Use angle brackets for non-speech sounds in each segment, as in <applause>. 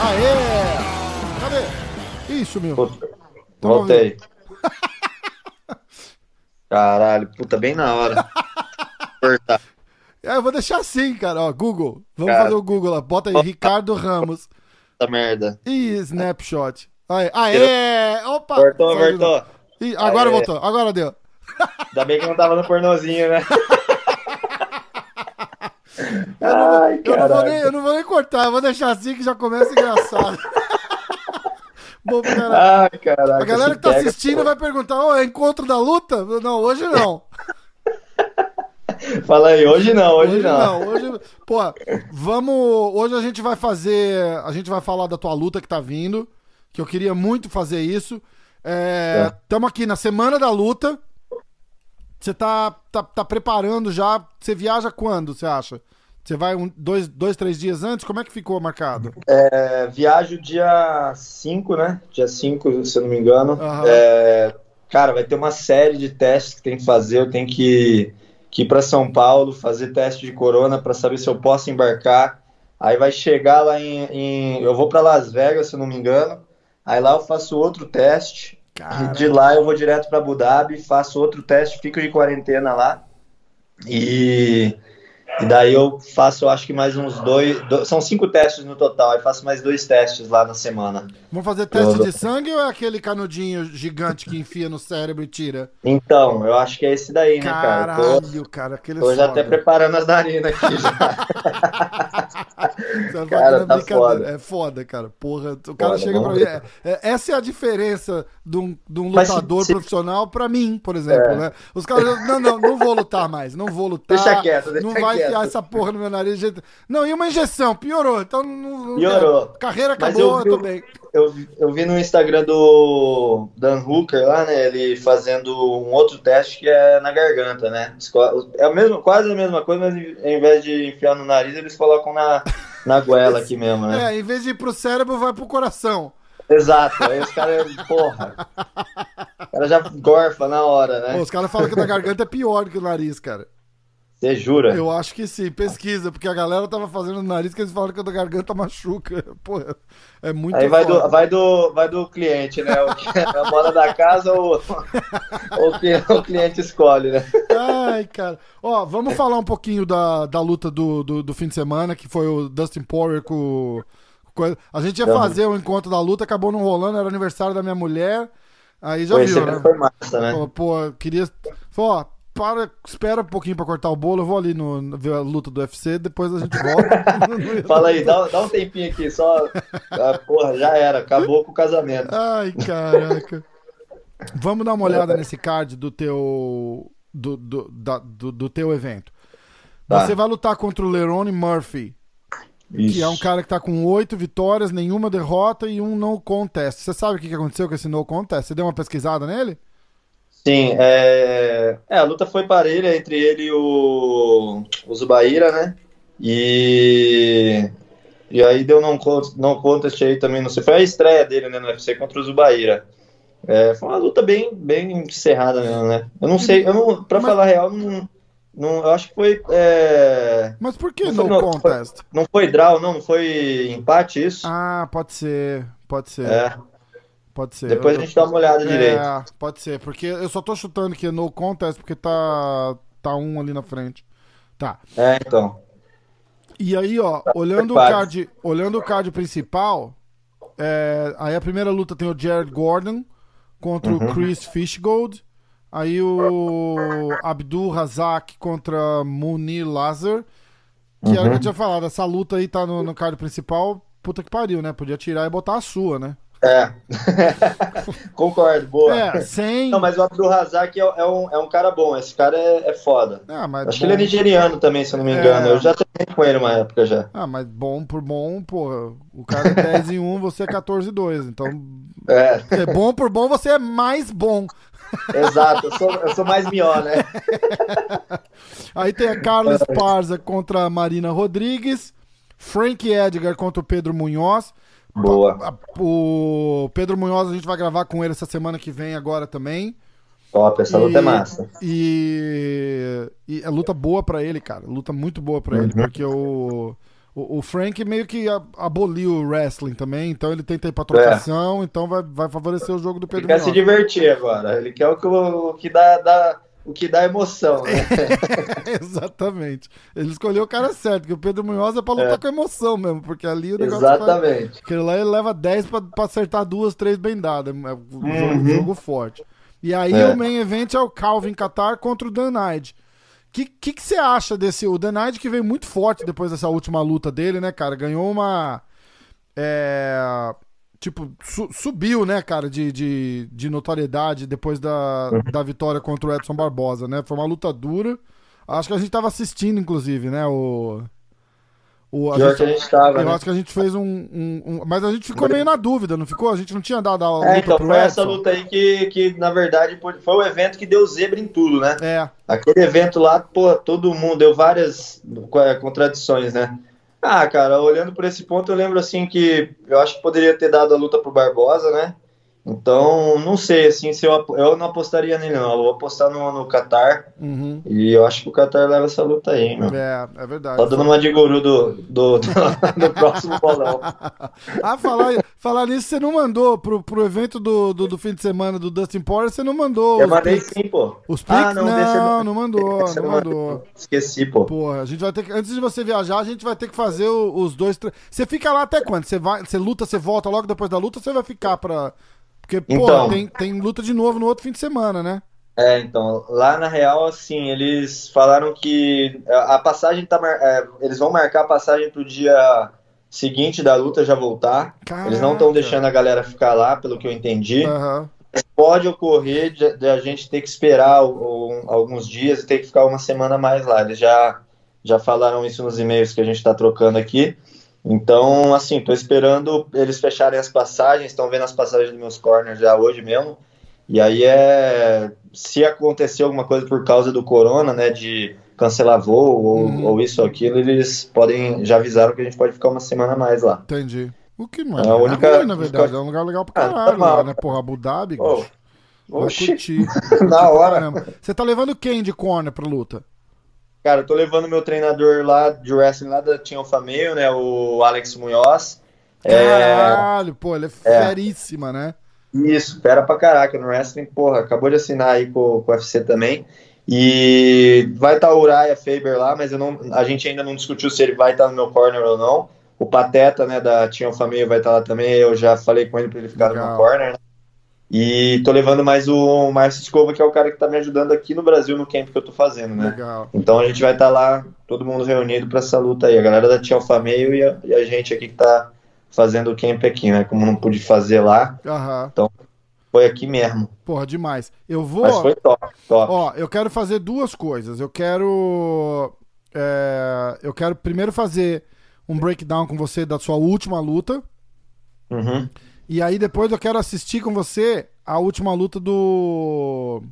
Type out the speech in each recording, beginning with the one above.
Aê! Cadê? Isso, meu. Puta, Então, Voltei. <laughs> Caralho, puta, bem na hora. Cortar. É, eu vou deixar assim, cara. Ó, Google. Vamos Cara. fazer o Google lá. Bota aí, Ricardo Ramos. Essa merda. E Snapshot. Aê! Aê! Opa! Cortou, cortou. Ih, agora Aê. voltou. Agora deu. Ainda bem que não tava no pornozinho, né? Eu não, Ai, eu, não vou nem, eu não vou nem cortar, eu vou deixar assim que já começa engraçado. <laughs> Bom, cara, Ai, caraca. a galera que tá pega, assistindo pô. vai perguntar: Ô, é encontro da luta? Não, hoje não. <laughs> Fala aí, hoje não, hoje, não. Hoje, pô, vamos. Hoje a gente vai fazer. A gente vai falar da tua luta que tá vindo. Que eu queria muito fazer isso. Estamos aqui na semana da luta. Você tá, tá, tá preparando já. Você viaja quando, você acha? Você vai um, dois, dois, três dias antes? Como é que ficou marcado? É, viajo dia 5, né? Dia 5, se eu não me engano. Aham. É, cara, vai ter uma série de testes que tem que fazer. Eu tenho que, que ir para São Paulo, fazer teste de corona para saber se eu posso embarcar. Aí vai chegar lá em. em- eu vou para Las Vegas, se eu não me engano. Aí lá eu faço outro teste. De lá eu vou direto para Abu Dhabi, faço outro teste, fico de quarentena lá. E, e daí eu faço, acho que mais uns dois, do- São cinco testes no total, aí faço mais dois testes lá na semana. vamos fazer teste Eu- de sangue ou é aquele canudinho gigante que enfia no cérebro e tira? Então, eu acho que é esse daí, né, cara? Tô, Caralho, cara, aquele tô já até preparando as narinas aqui já. <laughs> Cara, tá foda. É foda, cara. Porra, o cara Foda, chega pra mim. é- é- essa é a diferença de um, de um Mas se- lutador se- profissional pra mim, por exemplo, É. né? Os caras, não, não, não vou lutar mais, não vou lutar. Deixa quieto, deixa Não vai quieto. Enfiar essa porra no meu nariz. Não, e uma injeção, piorou. Então não. Piorou. Carreira acabou, eu eu, vi tô o- bem. Eu, vi- eu vi no Instagram do Dan Hooker lá, né? Ele fazendo um outro teste que é na garganta, né? É a mesma, quase a mesma coisa, mas em- ao invés de enfiar no nariz, eles colocam na, na goela aqui mesmo, né? <laughs> É, em vez de ir pro cérebro, vai pro coração. Exato. Aí os caras, porra. <laughs> O cara já gorfa na hora, Pô, né? os caras falam que na garganta é pior do que o nariz, cara. Você jura? Eu acho que sim, pesquisa, porque a galera tava fazendo no nariz que eles falam que a da garganta machuca. <laughs> Porra, é muito Aí vai foda. do, vai, do, vai do cliente, né? O que é a moda da casa ou, o <laughs> que o cliente escolhe, né? Ai, cara. Ó, vamos falar um pouquinho da, da luta do, do, do fim de semana, que foi o Dustin Poirier com... com- A gente ia fazer o encontro da luta, acabou não rolando, era aniversário da minha mulher. Aí já viu, né? foi massa, né? Pô, pô, queria... Ó, para, espera um pouquinho pra cortar o bolo, eu vou ali no, ver a luta do UFC, depois a gente volta. <laughs> Fala aí, dá, dá um tempinho aqui, só. Ah, porra, já era, acabou com o casamento. Ai, caraca. Vamos dar uma olhada nesse card do teu do, do, da- do, do teu evento. Tá. Você vai lutar contra o Lerone Murphy, que é um cara que tá com oito vitórias, nenhuma derrota e um no contest. Você sabe o que que aconteceu com esse no contest? Você deu uma pesquisada nele? Sim, é... é, a luta foi parelha entre ele e o, o Zubaira, né? E, e aí deu não, não contest aí também, não sei, foi a estreia dele né, no UFC contra o Zubaira. É, foi uma luta bem, bem encerrada mesmo, né? Eu não sei, eu não, pra Mas- falar a real, não, não, eu acho que foi, é, Mas por que Não foi- não, contest? não foi draw, não, não foi empate isso? Ah, pode ser, pode ser, É, pode ser. depois Eu- a gente dá uma olhada direito. É, pode ser, porque eu só tô chutando que no contest porque tá tá um ali na frente. Tá. É, então. E aí, ó, olhando o card, olhando o card principal, é, aí a primeira luta tem o Jared Gordon contra Uhum. o Chris Fishgold. Aí o Abdul Razak contra Munir Lazar. Que era o que Uhum. eu tinha falado, essa luta aí tá no, no card principal. Puta que pariu, né? Podia tirar e botar a sua, né? É. <laughs> Concordo, boa. É, sem. Não, mas o Abdul Razak é, é um, é um cara bom. Esse cara é, é foda. Ah, mas Acho bom. que ele é nigeriano também, se eu não me É. engano. Eu já treinei com ele uma época já. Ah, mas bom por bom, porra. O cara é 10 em 1, você é 14 e 2. Então, É, é bom por bom, você é mais bom. exato. Eu sou, eu sou mais mió, né? <laughs> Aí tem a Carla Esparza contra a Marina Rodrigues. Frank Edgar contra o Pedro Munhoz. Boa. O Pedro Munhoz a gente vai gravar com ele essa semana que vem agora também. Top, essa luta é massa. E, e é luta boa pra ele, cara. Luta muito boa pra ele, Uhum. porque o, o, o Frank meio que aboliu o wrestling também, então ele tenta ir pra trocação, então vai, vai favorecer o jogo do É. Ele Pedro quer se Munhoz. divertir agora. Ele quer o que, o que dá, dá- o que dá emoção, né? <laughs> Exatamente. Ele escolheu o cara certo, porque o Pedro Munhoz é pra lutar com emoção mesmo, porque ali o negócio faz- Exatamente. Aquele lá ele leva 10 pra, pra acertar duas, três bendadas. É um jogo, Uhum. jogo forte. E aí É. o main event é o Calvin Qatar contra o Dan Hyde. O que, que, que você acha desse. O Dan Hyde que veio muito forte depois dessa última luta dele, né, cara? Ganhou uma. É, tipo, su- subiu, né, cara, de, de, de notoriedade depois da, Uhum. da vitória contra o Edson Barbosa, né? Foi uma luta dura. Acho que a gente tava assistindo, inclusive, né? O. o a gente- que a gente tava, eu né? acho que a gente fez um, um- um- Mas a gente ficou meio na dúvida, não ficou? A gente não tinha dado a luta É, então foi essa Edson. luta aí que, que, na verdade, foi o evento que deu zebra em tudo, né? É, Aquele evento lá, pô, todo mundo deu várias é, contradições, né? Ah, cara, olhando por esse ponto, eu lembro assim que eu acho que poderia ter dado a luta pro Barbosa, né? Então, não sei, assim, se eu, eu não apostaria nele, não. Eu vou apostar no, no Qatar. uhum. E eu acho que o Qatar leva essa luta aí, meu. é, é verdade. Tá dando uma de guru do, do, do, <laughs> do próximo bolão. <laughs> ah, falar, falar nisso, você não mandou pro, pro evento do, do, do fim de semana do Dustin Poirier, você não mandou Eu mandei pics? sim, pô. Os pics? Ah, não, não, deixa eu- não mandou, <laughs> não mandou. Esqueci, pô. Porra, a gente vai ter que, antes de você viajar, a gente vai ter que fazer os dois. Você fica lá até quando? Você vai, você luta, você volta logo depois da luta, ou você vai ficar pra. Porque, pô, Então. tem, tem luta de novo no outro fim de semana, né? É, então, lá na real, assim, eles falaram que a passagem tá. é, eles vão marcar a passagem pro dia seguinte da luta já voltar. Eles não estão Caraca. deixando a galera ficar lá, pelo que eu entendi. Aham. Pode ocorrer de, de a gente ter que esperar alguns dias e ter que ficar uma semana mais lá. Eles já, já falaram isso nos e-mails que a gente está trocando aqui. Então, assim, tô esperando eles fecharem as passagens, estão vendo as passagens dos meus corners já hoje mesmo. E aí é. Se acontecer alguma coisa por causa do corona, né? De cancelar voo ou, Uhum. ou isso ou aquilo, eles podem. Já avisaram que a gente pode ficar uma semana a mais lá. Entendi. O que não é, É a é única- ruim, na verdade. É um lugar legal pra Ah, caralho tá mal. lá, né? Porra, Abu Dhabi. Bicho. vai Oxi, curtir. <laughs> vai na hora. caramba. Você tá levando quem de corner pra luta? Cara, eu tô levando meu treinador lá de wrestling lá da Team Male, né? O Alex Munhoz. É, Caralho, pô, ele é feríssima, né? isso, fera pra caraca no wrestling. Porra, acabou de assinar aí com, com o UFC também. E vai estar o Uriah Faber lá, mas eu não, a gente ainda não discutiu se ele vai estar no meu corner ou não. O Pateta, né, da Team Male vai estar lá também. Eu já falei com ele pra ele ficar no Legal. meu corner, né? E tô levando mais o Márcio Escova, que é o cara que tá me ajudando aqui no Brasil no camp que eu tô fazendo, né? Legal. Então a gente vai estar lá, todo mundo reunido para essa luta aí. A galera da Tia Alfa Meio e a, e a gente aqui que tá fazendo o camp aqui, né? Como não pude fazer lá, Aham. foi aqui mesmo. Porra, demais. Eu vou. Mas foi top, top. Ó, eu quero fazer duas coisas. Eu quero. é, eu quero primeiro fazer um breakdown com você da sua última luta. Uhum. E aí depois eu quero assistir com você a última luta do.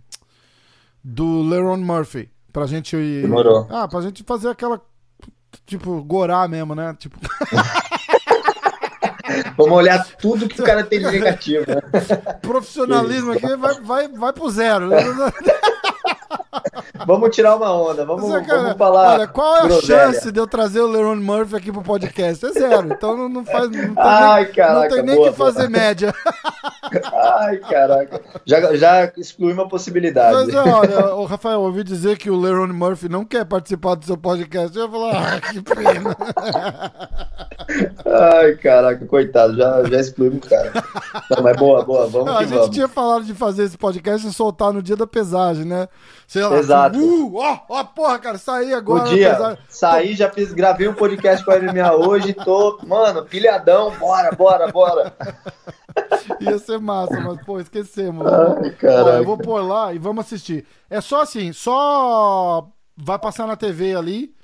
Do Leron Murphy. Pra gente. Demorou. Ah, pra gente fazer aquela. Tipo, gorar mesmo, né? Tipo, <laughs> Vamos olhar tudo que o cara tem de negativo, né? <laughs> profissionalismo aqui vai, vai, vai pro zero. <laughs> <laughs> Vamos tirar uma onda, vamos, Você, cara, vamos falar. olha, qual é a groselha. chance de eu trazer o Leron Murphy aqui pro podcast? É zero. Então não, não faz. Não tem Ai, nem, caraca, não tem nem boa, que fazer boa. média. <laughs> Ai, caraca. Já, já excluí uma possibilidade. Mas olha, o Rafael, eu ouvi dizer que o Leron Murphy não quer participar do seu podcast. Eu ia falar, ah, que pena. <laughs> Ai, caraca, coitado, já, já excluímos o cara. Não, mas boa, boa, vamos a gente vamos. tinha falado de fazer esse podcast e soltar no dia da pesagem, né? Sei Exato. uh, ó, ó, porra, cara, saí agora. O na dia, pesagem. saí, já fiz, gravei um podcast com a MMA hoje, tô, mano, pilhadão, bora, bora, bora. <laughs> Ia ser massa, mas, pô, esquecemos. Ai, Ó, caraca. eu vou pôr lá e vamos assistir. É só assim, só vai passar na TV ali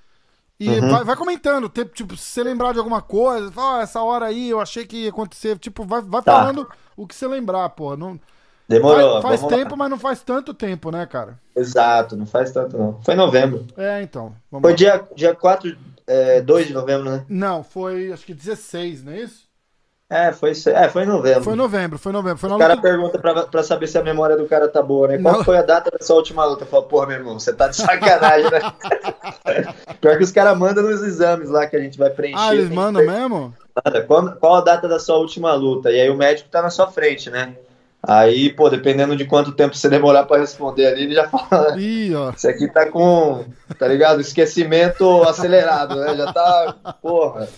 e Uhum. vai, vai comentando. Tipo, se você lembrar de alguma coisa, fala, "Ah, essa hora aí eu achei que ia acontecer. Tipo, vai, vai Tá. falando o que você lembrar, pô. Não, Demorou, faz faz vamos lá. tempo, mas não faz tanto tempo, né, cara? Exato, não faz tanto não. Foi em novembro. É, então. Foi lá. dia, dia 4, é, 2 de novembro, né? Não, foi acho que 16, não é isso? É, foi, é, foi em novembro. Foi em novembro, foi em novembro. Foi o cara luta... pergunta pra, pra saber se a memória do cara tá boa, né? Qual Não. foi a data da sua última luta? Eu falo, porra, meu irmão, você tá de sacanagem, né? <laughs> Pior que os caras mandam nos exames lá que a gente vai preencher. Ah, eles mandam mesmo? Qual, qual a data da sua última luta? E aí o médico tá na sua frente, né? Aí, pô, dependendo de quanto tempo você demorar para responder ali, ele já fala. Né? Ih, ó. Isso aqui tá com, tá ligado? Esquecimento acelerado, né? Já tá, porra.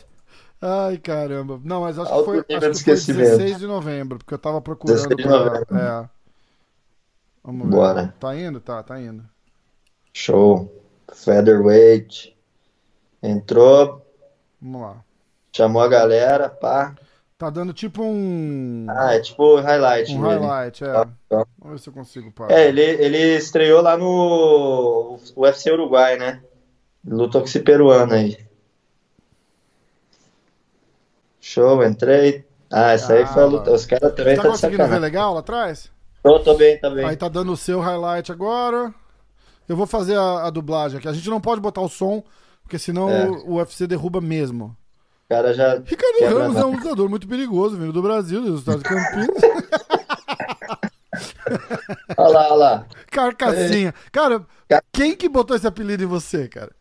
Ai, caramba. Não, mas acho que foi, acho que foi 16 de novembro, porque eu tava procurando. 16 de novembro. Pra... É. Vamos ver. Bora. Tá indo? Tá, tá indo. Show. Featherweight. Entrou. Vamos lá. Chamou a galera, pá. Tá dando tipo um. Ah, é tipo highlight. Um highlight, é. Tá, tá. Vamos ver se eu consigo parar. É, ele, ele estreou lá no UFC Uruguai, né? Lutou com esse peruano aí. Show, entrei. Ah, essa ah, aí foi a luta. Os caras também tá, tá conseguindo ver legal lá atrás? Tô, tô bem, tá bem. Aí tá dando o seu highlight agora. Eu vou fazer a, a dublagem aqui. A gente não pode botar o som, porque senão é. o UFC derruba mesmo. Cara já. Ricardo Ramos é um lutador muito perigoso, vindo do Brasil, dos Estados Campinas. <laughs> olha lá, olha lá. Carcassinha. Cara, quem que botou esse apelido em você, cara?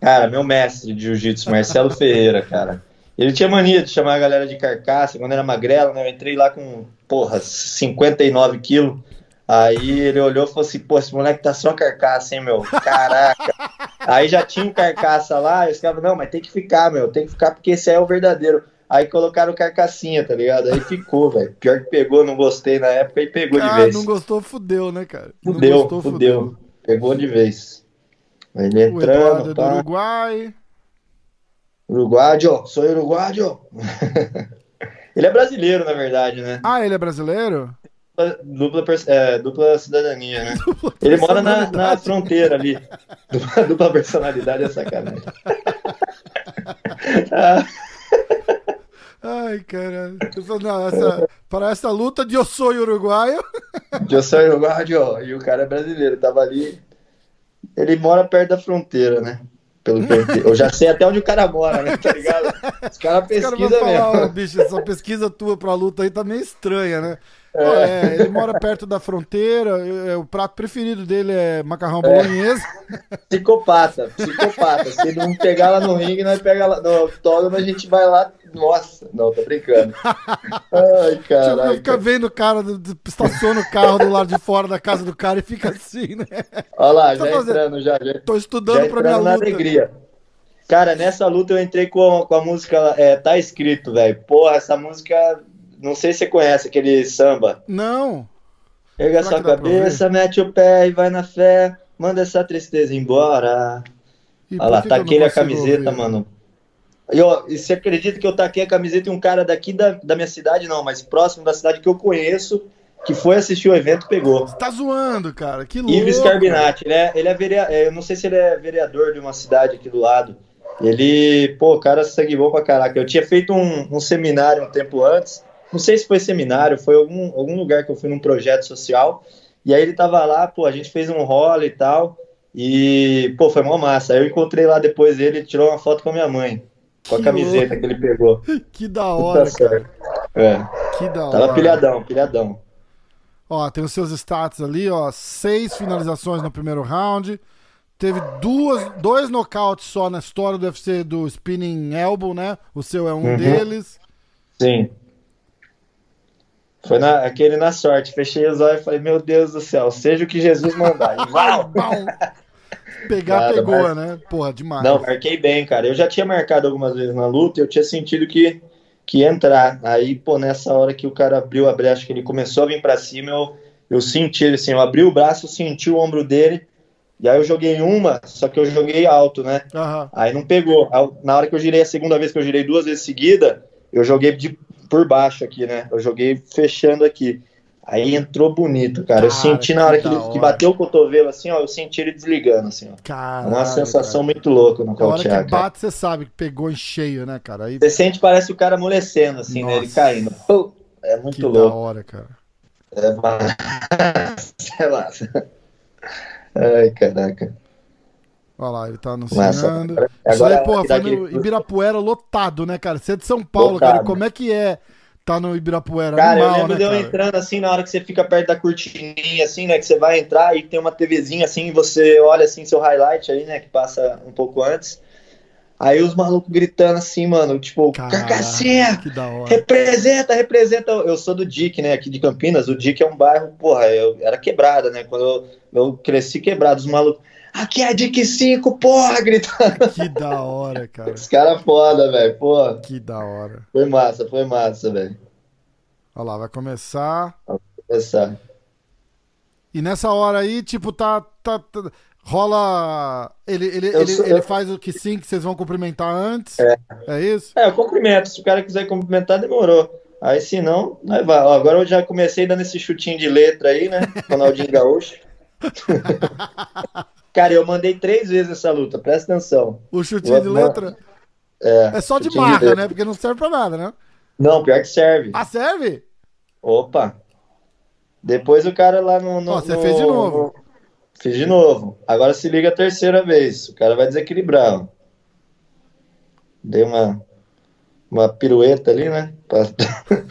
Cara, meu mestre de jiu-jitsu, Marcelo Ferreira, cara. Ele tinha mania de chamar a galera de carcaça, quando era magrela, né? Eu entrei lá com, porra, 59 quilos. Aí ele olhou e falou assim, pô, esse moleque tá só carcaça, hein, meu? Caraca. <laughs> aí já tinha um carcaça lá, e os caras, não, mas tem que ficar, meu, tem que ficar porque esse aí é o verdadeiro. Aí colocaram carcassinha, tá ligado? Aí ficou, velho. Pior que pegou, não gostei na época e pegou de vez. não gostou, fudeu, né, cara? Fudeu, gostou, fudeu. fudeu. Pegou de vez. Ele entrando, o tá. do Uruguai. Uruguaio, sou uruguaio. <laughs> ele é brasileiro, na verdade, né? Ah, ele é brasileiro? Dupla, é, dupla cidadania, né? <laughs> Dupla ele mora na, na, fronteira ali. <laughs> Dupla, dupla personalidade é sacanagem. <laughs> Ai, caralho. Não, essa, para essa luta de eu sou uruguaio. Eu sou uruguaio e o cara é brasileiro. Tava ali. Ele mora perto da fronteira, né? Pelo eu já sei até onde o cara mora, né? Tá ligado? Os caras pesquisam cara mesmo. Falar, bicho, essa pesquisa tua pra luta aí tá meio estranha, né? É. é ele mora perto da fronteira, é, o prato preferido dele é macarrão é. bolonhesa. Psicopata, psicopata. Se não pegar lá no ringue, nós pega lá no octógono, a gente vai lá. Nossa, não, tô brincando. <laughs> Ai, cara. Tipo, fica vendo o cara, estaciona o carro do lado de fora da casa do cara e fica assim, né? Olha lá, já fazendo... entrando, já, já. Tô estudando já pra minha luta. alegria. Cara, nessa luta eu entrei com, com a música é, Tá Escrito, velho. Porra, essa música não sei se você conhece aquele samba. Não. Pega a sua cabeça, mete o pé e vai na fé. Manda essa tristeza embora. E Olha lá, taquei a camiseta, ouvir? mano. E, e você acredita que eu taquei a camiseta e um cara daqui da, da minha cidade, não, mas próximo da cidade que eu conheço, que foi assistir o evento, pegou. Você tá zoando, cara. Que louco. Ives Carbinati, ele é, ele é vereador, eu não sei se ele é vereador de uma cidade aqui do lado. Ele, pô, cara sangue bom pra caraca. Eu tinha feito um, um seminário um tempo antes, não sei se foi seminário, foi algum, algum lugar que eu fui num projeto social. E aí ele tava lá, pô, a gente fez um rolo e tal. E, pô, foi mó massa. Aí eu encontrei lá depois ele, ele tirou uma foto com a minha mãe. Com que a camiseta louco. que ele pegou. <laughs> Que da hora, cara. É. Que da hora. Tava pilhadão, pilhadão. Ó, tem os seus status ali, ó. Seis finalizações no primeiro round. Teve duas, dois nocautes só na história do UFC do Spinning Elbow, né? O seu é um uhum. deles. Sim. Foi na, aquele na sorte. Fechei os olhos e falei, meu Deus do céu, seja o que Jesus mandar. <laughs> E uau! Pegar, Nada, pegou, mar... né? Porra, demais. Não, marquei bem, cara. Eu já tinha marcado algumas vezes na luta e eu tinha sentido que, que ia entrar. Aí, pô, nessa hora que o cara abriu a brecha, que ele começou a vir pra cima, eu, eu senti, assim, eu abri o braço, senti o ombro dele, e aí eu joguei uma, só que eu joguei alto, né? Uhum. Aí não pegou. Na hora que eu girei a segunda vez, que eu girei duas vezes seguida, eu joguei de, por baixo aqui, né? Eu joguei fechando aqui. Aí entrou bonito, cara. eu senti na hora que, ele, que bateu o cotovelo assim, ó, eu senti ele desligando, assim, ó. Caralho, Uma sensação cara. muito louca no cautear. Na hora que bate, você sabe que pegou em cheio, né, cara? Aí... Você sente, parece o cara amolecendo, assim, Nossa. né? Ele caindo. É muito que louco. da hora, cara. É, mas... <laughs> Sei lá. Ai, caraca. Olha lá, ele tá anunciando. Agora, Isso aí, pô, foi no Ibirapuera lotado, né, cara? Você é de São Paulo, lotado. cara. Como é que é tá no Ibirapuera. Cara, Animal, eu lembro né, de eu cara? entrando assim, na hora que você fica perto da cortininha, assim, né? Que você vai entrar e tem uma TVzinha assim, e você olha assim seu highlight aí, né? Que passa um pouco antes. Aí os malucos gritando assim, mano, tipo, Caraca, Carcassinha, que da hora. representa, representa. Eu sou do DIC, né? Aqui de Campinas. O DIC é um bairro, porra, eu era quebrada, né? Quando eu, eu cresci quebrado, os malucos. Aqui é DIC 5, porra, gritando. Que da hora, cara. Os caras foda, velho, porra. Que da hora. Foi massa, foi massa, velho. Olha lá, vai começar. Essa. E nessa hora aí, tipo, tá. tá, tá- rola. Ele, ele, Eu ele, sou- ele faz o que sim, que vocês vão cumprimentar antes. É. É isso? É, eu cumprimento. Se o cara quiser cumprimentar, demorou. Aí se não, aí vai. Ó, agora eu já comecei dando esse chutinho de letra aí, né? Ronaldinho Gaúcho. <laughs> cara, eu mandei três vezes essa luta, presta atenção. O chutinho de letra. É, É só de chutinho de né? Porque não serve pra nada, né? Não, pior que serve. Ah, serve? Opa! Depois o cara lá no. no Ó, você no- fez de novo. no- Fiz de novo. Agora se liga a terceira vez. O cara vai desequilibrar. ó. Dei uma, uma pirueta ali, né? Pra... <laughs>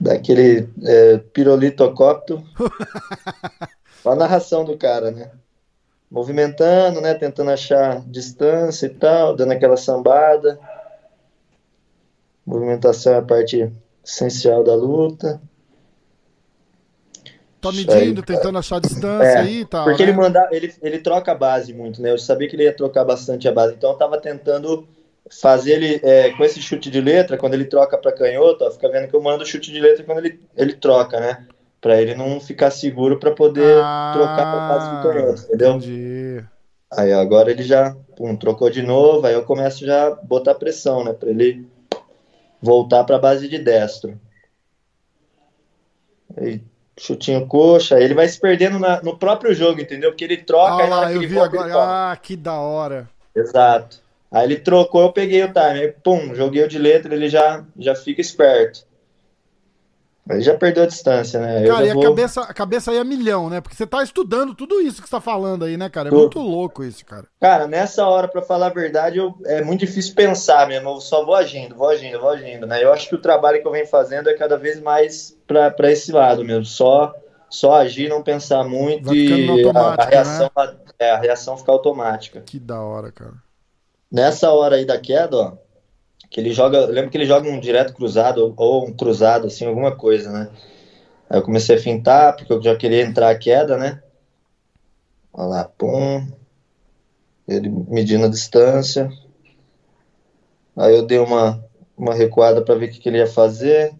Daquele é, pirolitocóptero. Olha <laughs> a narração do cara, né? Movimentando, né? Tentando achar distância e tal, dando aquela sambada. Movimentação é a parte essencial da luta. Tá medindo, aí. tentando achar distância É, aí e tal. Porque né? ele manda, ele, ele troca a base muito, né? Eu sabia que ele ia trocar bastante a base, então eu tava tentando fazer ele é, com esse chute de letra, quando ele troca para canhoto, ó, fica vendo que eu mando o chute de letra quando ele, ele troca, né? Pra ele não ficar seguro pra poder Ah, trocar a base do canhoto, entendeu? Entendi. Aí agora ele já pum, trocou de novo, aí eu começo já a botar pressão, né? Pra ele voltar pra base de destro. Aí, chutinho coxa, aí ele vai se perdendo na- no próprio jogo, entendeu? Porque ele troca, Ah lá, que eu vi volta, agora. Ah, que da hora. Exato. Aí ele trocou, eu peguei o time, aí pum, joguei o de letra, ele já, já fica esperto. Aí já perdeu a distância, né? Cara, e a vou- cabeça, a cabeça aí é milhão, né? Porque você tá estudando tudo isso que você tá falando aí, né, cara? É muito louco isso, cara. Cara, nessa hora, pra falar a verdade, eu- é muito difícil pensar mesmo. Eu só vou agindo, vou agindo, vou agindo, né? Eu acho que o trabalho que eu venho fazendo é cada vez mais pra pra esse lado mesmo. Só, só agir, não pensar muito e a, a reação, é, a reação ficar automática. Que da hora, cara. Nessa hora aí da queda, ó, que ele joga, eu lembro que ele joga um direto cruzado ou, um cruzado, assim, alguma coisa, né? Aí eu comecei a fintar, porque eu já queria entrar a queda, né? Olha lá, pum. Ele medindo a distância. Aí eu dei uma, uma recuada para ver o que, que ele ia fazer.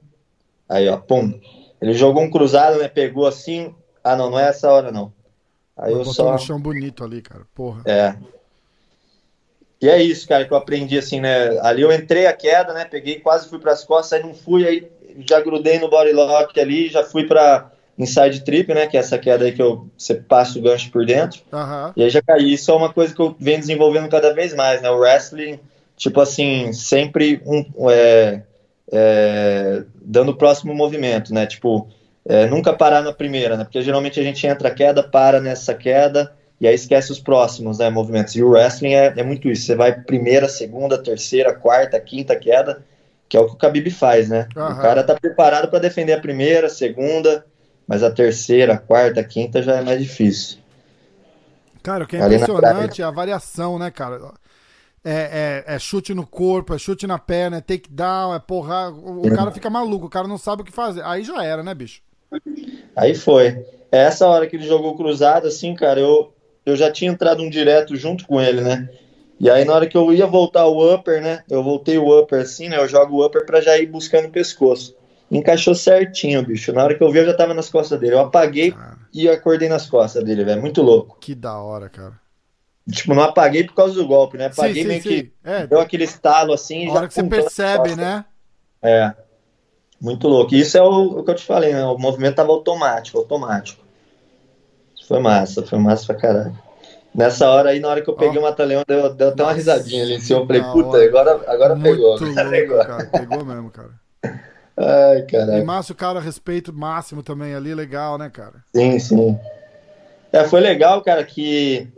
Aí, ó, pum. Ele jogou um cruzado, né? Pegou assim. Ah, não, não é essa hora, não. Aí eu Botou só. no chão bonito ali, cara. Porra. É. E é isso, cara, que eu aprendi assim, né? Ali eu entrei a queda, né? Peguei, quase fui para as costas, aí não fui, aí já grudei no body lock ali, já fui para inside trip, né? Que é essa queda aí que eu, você passa o gancho por dentro. Aham. E aí já caí. Isso é uma coisa que eu venho desenvolvendo cada vez mais, né? O wrestling, tipo assim, sempre um, é, é, dando o próximo movimento, né? Tipo, é, nunca parar na primeira, né? Porque geralmente a gente entra a queda, para nessa queda e aí esquece os próximos né, movimentos. E o wrestling é, é muito isso. Você vai primeira, segunda, terceira, quarta, quinta queda, que é o que o Khabib faz, né? Aham. O cara tá preparado para defender a primeira, segunda, mas a terceira, quarta, quinta já é mais difícil. Cara, o que é Ali na impressionante é a variação, né, cara? É, é- é chute no corpo, é chute na perna, é takedown, é porra. O, o cara fica maluco, o cara não sabe o que fazer. Aí já era, né, bicho? Aí foi. É Essa hora que ele jogou cruzado, assim, cara, eu, eu já tinha entrado um direto junto com ele, né? E aí na hora que eu ia voltar o upper, né? Eu voltei o upper assim, né? Eu jogo o upper pra já ir buscando o pescoço. Encaixou certinho, bicho. Na hora que eu vi, eu já tava nas costas dele. Eu apaguei Cara, e acordei nas costas dele, velho. Muito louco. que da hora, cara. Tipo, não apaguei por causa do golpe, né? Sim, Apaguei sim, meio sim. que É, deu aquele estalo assim. a já hora que você percebe, né? É. Muito louco. E isso é o, o que eu te falei, né? O movimento tava automático, automático. Foi massa, foi massa pra caralho. Nessa hora aí, na hora que eu peguei Ó. o Mata-Leão, deu, deu até uma risadinha ali em cima. Eu falei, puta, agora, agora pegou. Muito louco, pegou. cara. Pegou mesmo, cara. Ai, E caralho. Márcio, cara, respeito máximo também ali, legal, né, cara? Sim, sim. É, foi legal, cara, que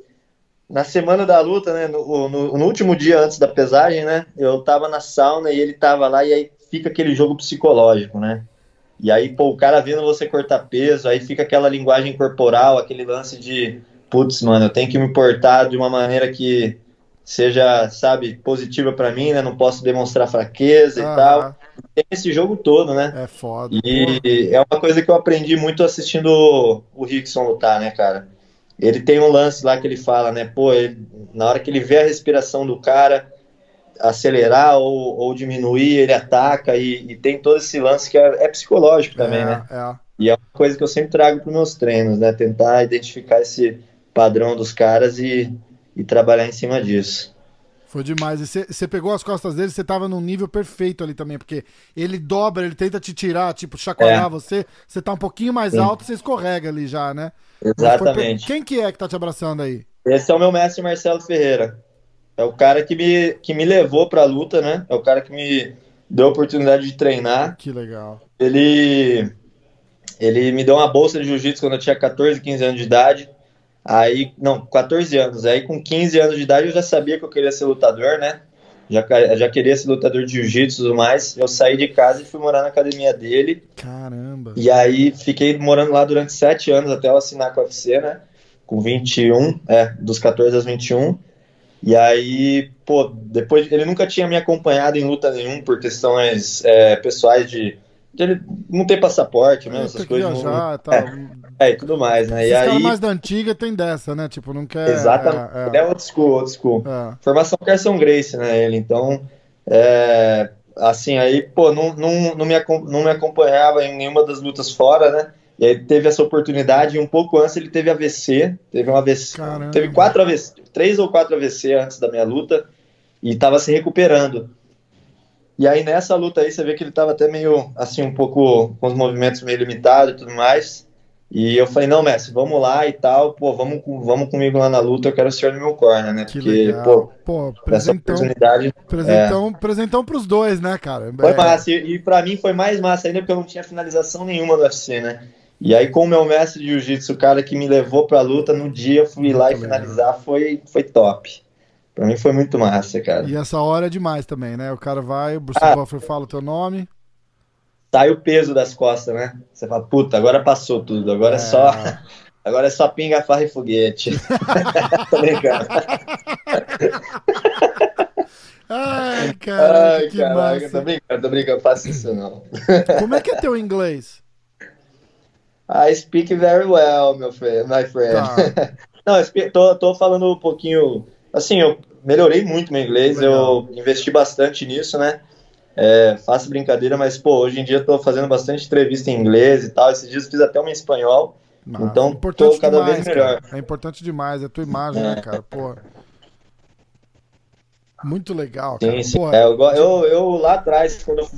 na semana da luta, né, no, no, no último dia antes da pesagem, né, eu tava na sauna e ele tava lá, e aí fica aquele jogo psicológico, né? E aí, pô, o cara vendo você cortar peso, aí fica aquela linguagem corporal, aquele lance de, putz, mano, eu tenho que me portar de uma maneira que seja, sabe, positiva para mim, né? Não posso demonstrar fraqueza ah, e tal. Tem esse jogo todo, né? É foda. E é uma coisa que eu aprendi muito assistindo o Rickson lutar, né, cara? Ele tem um lance lá que ele fala, né? Pô, ele, na hora que ele vê a respiração do cara acelerar ou, ou diminuir, ele ataca e, e, tem todo esse lance que é, é psicológico também, é, né? É. E é uma coisa que eu sempre trago para meus treinos, né? Tentar identificar esse padrão dos caras e, e trabalhar em cima disso. Foi demais. E você pegou as costas dele, você tava num nível perfeito ali também, porque ele dobra, ele tenta te tirar, tipo, chacoalhar é. você, você tá um pouquinho mais Sim. alto, você escorrega ali já, né? Exatamente. Quem que é que tá te abraçando aí? Esse é o meu mestre Marcelo Ferreira. É o cara que me, que me levou pra luta, né? É o cara que me deu a oportunidade de treinar. Que legal. Ele, ele me deu uma bolsa de jiu-jitsu quando eu tinha 14, 15 anos de idade. Aí, não, 14 anos. Aí com 15 anos de idade eu já sabia que eu queria ser lutador, né? Já, já queria ser lutador de jiu-jitsu e tudo mais. Eu saí de casa e fui morar na academia dele. Caramba. E aí fiquei morando lá durante 7 anos até eu assinar com a UFC, né? Com 21, é, dos 14 aos 21. E aí, pô, depois ele nunca tinha me acompanhado em luta nenhuma por questões é, pessoais de ele não tem passaporte mesmo, essas coisas. Viajar, não... É, <laughs> é, e tudo mais, né? Esses e aí... mais da antiga tem dessa, né? Tipo, não quer. Exatamente. É, é. é old school, old school. É. Formação Carson Grace, né? Ele, então. É... Assim, aí, pô, não, não, não, me, não me acompanhava em nenhuma das lutas fora, né? E aí teve essa oportunidade, e um pouco antes ele teve AVC, teve um AVC, Caramba. teve quatro AVC, três ou quatro AVC antes da minha luta, e estava se recuperando. E aí nessa luta aí você vê que ele estava até meio assim um pouco com os movimentos meio limitados e tudo mais. E eu falei, não, mestre, vamos lá e tal, pô, vamos, vamos comigo lá na luta, eu quero o senhor no meu corner, né? Que Porque, legal. pô, pô presentão, oportunidade. Presentão, é... presentão pros dois, né, cara? Foi é... massa, e, e pra mim foi mais massa ainda porque eu não tinha finalização nenhuma do UFC, né? E aí, com o meu mestre de jiu-jitsu, o cara que me levou pra luta, no dia fui muito lá e finalizar, foi, foi top. Pra mim foi muito massa, cara. E essa hora é demais também, né? O cara vai, o Bruce ah, Buffer fala o teu nome. Sai o peso das costas, né? Você fala, puta, agora passou tudo, agora é, é só. Agora é só pinga, farra e foguete. <laughs> Tô brincando. <laughs> Ai, cara. Ai, que caraca, massa. tô brincando, tô brincando, faço isso não. Como é que é teu inglês? I speak very well, meu friend, my friend. Tá. <laughs> Não, tô, tô falando um pouquinho assim, eu melhorei muito meu inglês, Legal. eu investi bastante nisso, né? É, faço brincadeira, mas pô, hoje em dia eu tô fazendo bastante entrevista em inglês e tal. Esses dias fiz até uma em espanhol. Então é tô cada demais, vez melhor. Cara. É importante demais, é a tua imagem, né, é. né, cara? Pô. Muito legal, cara. Sim, sim. É, eu, eu, eu, lá atrás, quando eu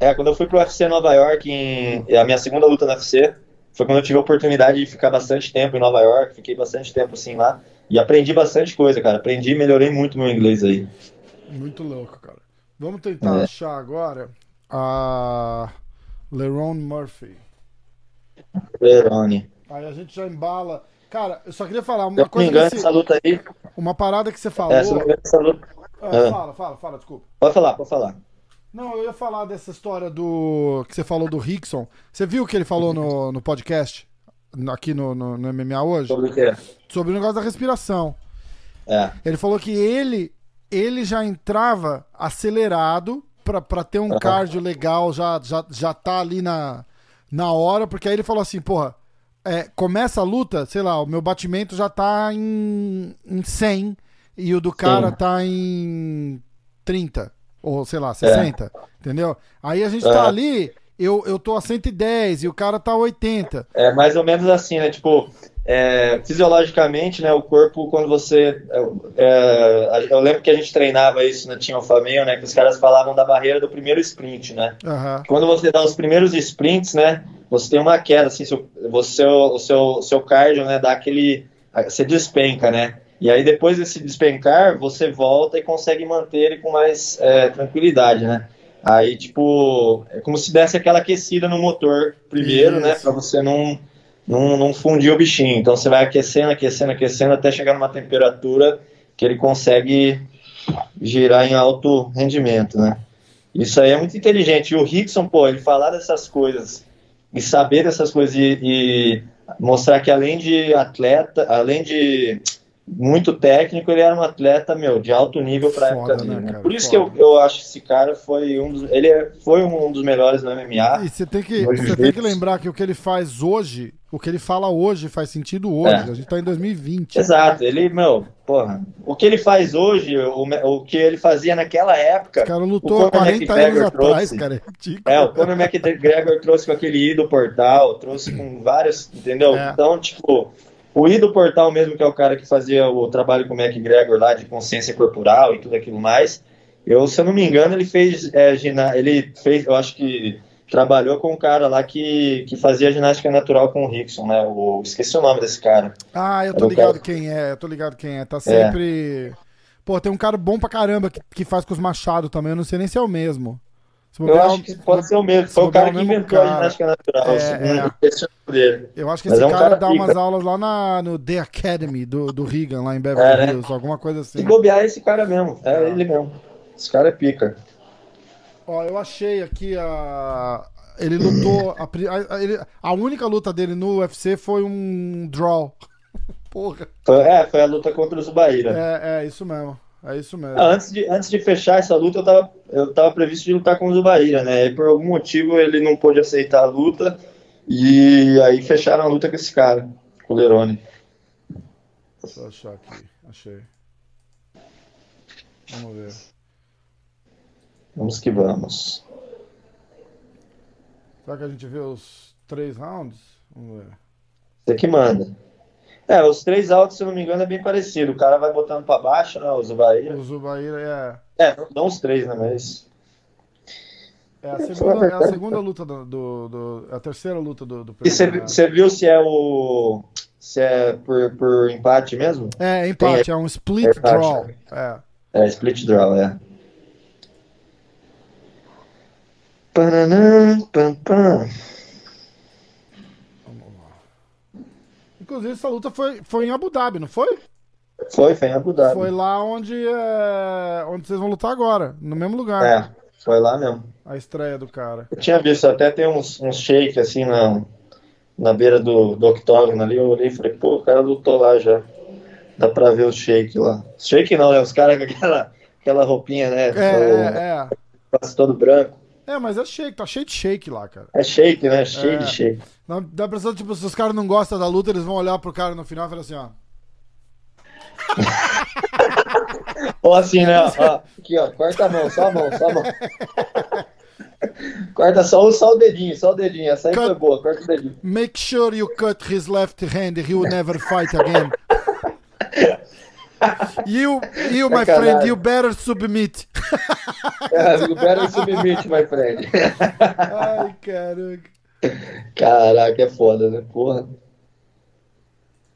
é, quando eu fui pro UFC Nova York, em, a minha segunda luta no UFC, foi quando eu tive a oportunidade de ficar bastante tempo em Nova York, fiquei bastante tempo assim lá. E aprendi bastante coisa, cara. Aprendi e melhorei muito meu inglês aí. Muito louco, cara. Vamos tentar é. achar agora a Leron Murphy. Lerone. Aí a gente já embala. Cara, eu só queria falar uma eu coisa. Me engano, essa luta aí. Uma parada que você falou. É, essa luta... É, Fala, fala, fala, desculpa. Pode falar, pode falar. Não, eu ia falar dessa história do. que você falou do Rickson. Você viu o que ele falou no, no podcast? Aqui no, no, no MMA hoje? Sobre o quê? sobre o negócio da respiração. É. Ele falou que ele ele já entrava acelerado para ter um cardio legal, já, já, já tá ali na, na hora, porque aí ele falou assim, porra, é, começa a luta, sei lá, o meu batimento já tá em, em 100 e o do cara Sim. tá em 30, ou sei lá, 60, é. entendeu? Aí a gente tá ali, eu, eu tô a 110 e o cara tá a 80. É mais ou menos assim, né? Tipo, é, fisiologicamente, né, o corpo, quando você. É, eu lembro que a gente treinava isso na Team Alpha Male, né, que os caras falavam da barreira do primeiro sprint, né? Uhum. Quando você dá os primeiros sprints, né, você tem uma queda, assim, você, o seu, seu cardio, né, dá aquele. Você despenca, né? E aí depois desse despencar, você volta e consegue manter ele com mais é, tranquilidade, né? Aí, tipo, é como se desse aquela aquecida no motor primeiro, né, Isso. né? Pra você não não, não fundir o bichinho. Então você vai aquecendo, aquecendo, aquecendo até chegar numa temperatura que ele consegue girar em alto rendimento, né? Isso aí é muito inteligente. E o Rickson, pô, ele falar dessas coisas e saber dessas coisas e, e mostrar que além de atleta, além de muito técnico, ele era um atleta, meu, de alto nível para época dele. Né, Por isso Foda. que eu, eu acho que esse cara foi um dos. Ele é, foi um dos melhores no MMA. E você tem que, você tem que lembrar que o que ele faz hoje, o que ele fala hoje faz sentido hoje. É. A gente tá em 2020. Exato, ele, meu, porra. O que ele faz hoje, o, o que ele fazia naquela época. O cara lutou o 40 McGregor anos trouxe, atrás, cara. É, é, o Conor McGregor trouxe com aquele I do portal, trouxe com vários, entendeu? É. Então, tipo o I do Portal mesmo, que é o cara que fazia o trabalho com o McGregor lá de consciência corporal e tudo aquilo mais, eu, se eu não me engano, ele fez, é, ele fez, eu acho que trabalhou com um cara lá que, que fazia ginástica natural com o Rickson, né? O, esqueci o nome desse cara. Ah, eu tô Era ligado quem é, eu tô ligado quem é. Tá sempre. É. Pô, tem um cara bom pra caramba que, que faz com os machados também, eu não sei nem se é o mesmo. Eu acho que pode ser o mesmo. Foi o cara que inventou cara. a ginástica natural. É, é. Dele. Eu acho que esse é um cara, cara, dá umas aulas lá na, no The Academy do, do Regan, lá em Beverly é, né? Hills, alguma coisa assim. Se bobear é esse cara mesmo. É, é ele mesmo. Esse cara é pica. Ó, eu achei aqui a. Ele lutou. A, a, ele, a única luta dele no UFC foi um draw. <laughs> Porra. Foi, é, foi a luta contra o Zubaíra. É, é, isso mesmo. É isso mesmo. Ah, antes, de, antes de fechar essa luta, eu tava, eu tava previsto de lutar com o Zubaíra, né? E por algum motivo ele não pôde aceitar a luta. E aí fecharam a luta com esse cara, com o Lerone. Deixa eu achar aqui. Achei. Vamos ver. Vamos que vamos. Será que a gente vê os três rounds? Vamos ver. Você que manda. É, os três altos, se eu não me engano, é bem parecido. O cara vai botando pra baixo, né? O Zubaíra. O Zubaíra é. É, não os três, né? Mas. É a segunda, é a segunda luta do, do, do, é A terceira luta do. do e você né? viu se é o. Se é por, por empate mesmo? É, empate, Tem, é um split é draw. É. é, split draw, é. Pananã, pam, pam. Inclusive, essa luta foi, foi em Abu Dhabi, não foi? Foi, foi em Abu Dhabi. Foi lá onde, é, onde vocês vão lutar agora, no mesmo lugar. É, foi lá mesmo. A estreia do cara. Eu tinha visto, até tem uns, uns shake assim na, na beira do, do octógono ali. Eu olhei e falei, pô, o cara lutou lá já. Dá pra ver o shake lá. Shake não, né? Os caras com aquela, aquela roupinha, né? É, o, é. Quase todo branco. É, mas é shake, tá cheio de shake lá, cara. É shake, né? Cheio é. de shake. Dá, dá a impressão, tipo, se os caras não gostam da luta, eles vão olhar pro cara no final e falar assim, ó. <laughs> Ou assim, né? Ó, aqui, ó, corta a mão, só a mão, só a mão. <laughs> Corta só, só o dedinho, só o dedinho. Essa aí cut, foi boa, corta o dedinho. Make sure you cut his left hand, he will never fight again. <laughs> you, you, my friend, you better submit. yeah, you better submit, my friend. Ai, caraca. Caraca, é foda, né? Porra.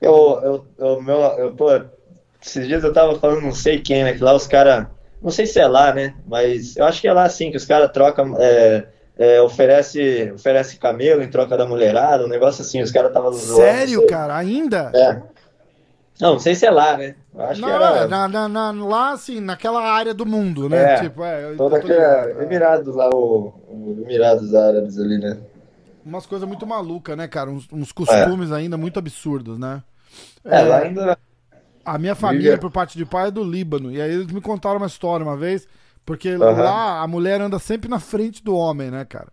Eu, eu, eu, meu, eu, pô, esses dias eu tava falando, não sei quem, né? Que lá os caras. Não sei se é lá, né? Mas eu acho que é lá sim, que os caras trocam. É, é, oferece, oferece camelo em troca da mulherada, um negócio assim, os caras estavam Sério, cara? Ainda? É. Não, não sei se é lá, né? Eu acho não, que era... na, na, na, lá, assim, naquela área do mundo, né? É, tipo, é, toda aquela... Emirados lá, o, o Emirados Árabes ali, né? Umas coisas muito malucas, né, cara? Uns, uns costumes é. ainda muito absurdos, né? É, é, lá ainda. A minha família, por parte de pai, é do Líbano. E aí eles me contaram uma história uma vez, porque uhum. lá a mulher anda sempre na frente do homem, né, cara?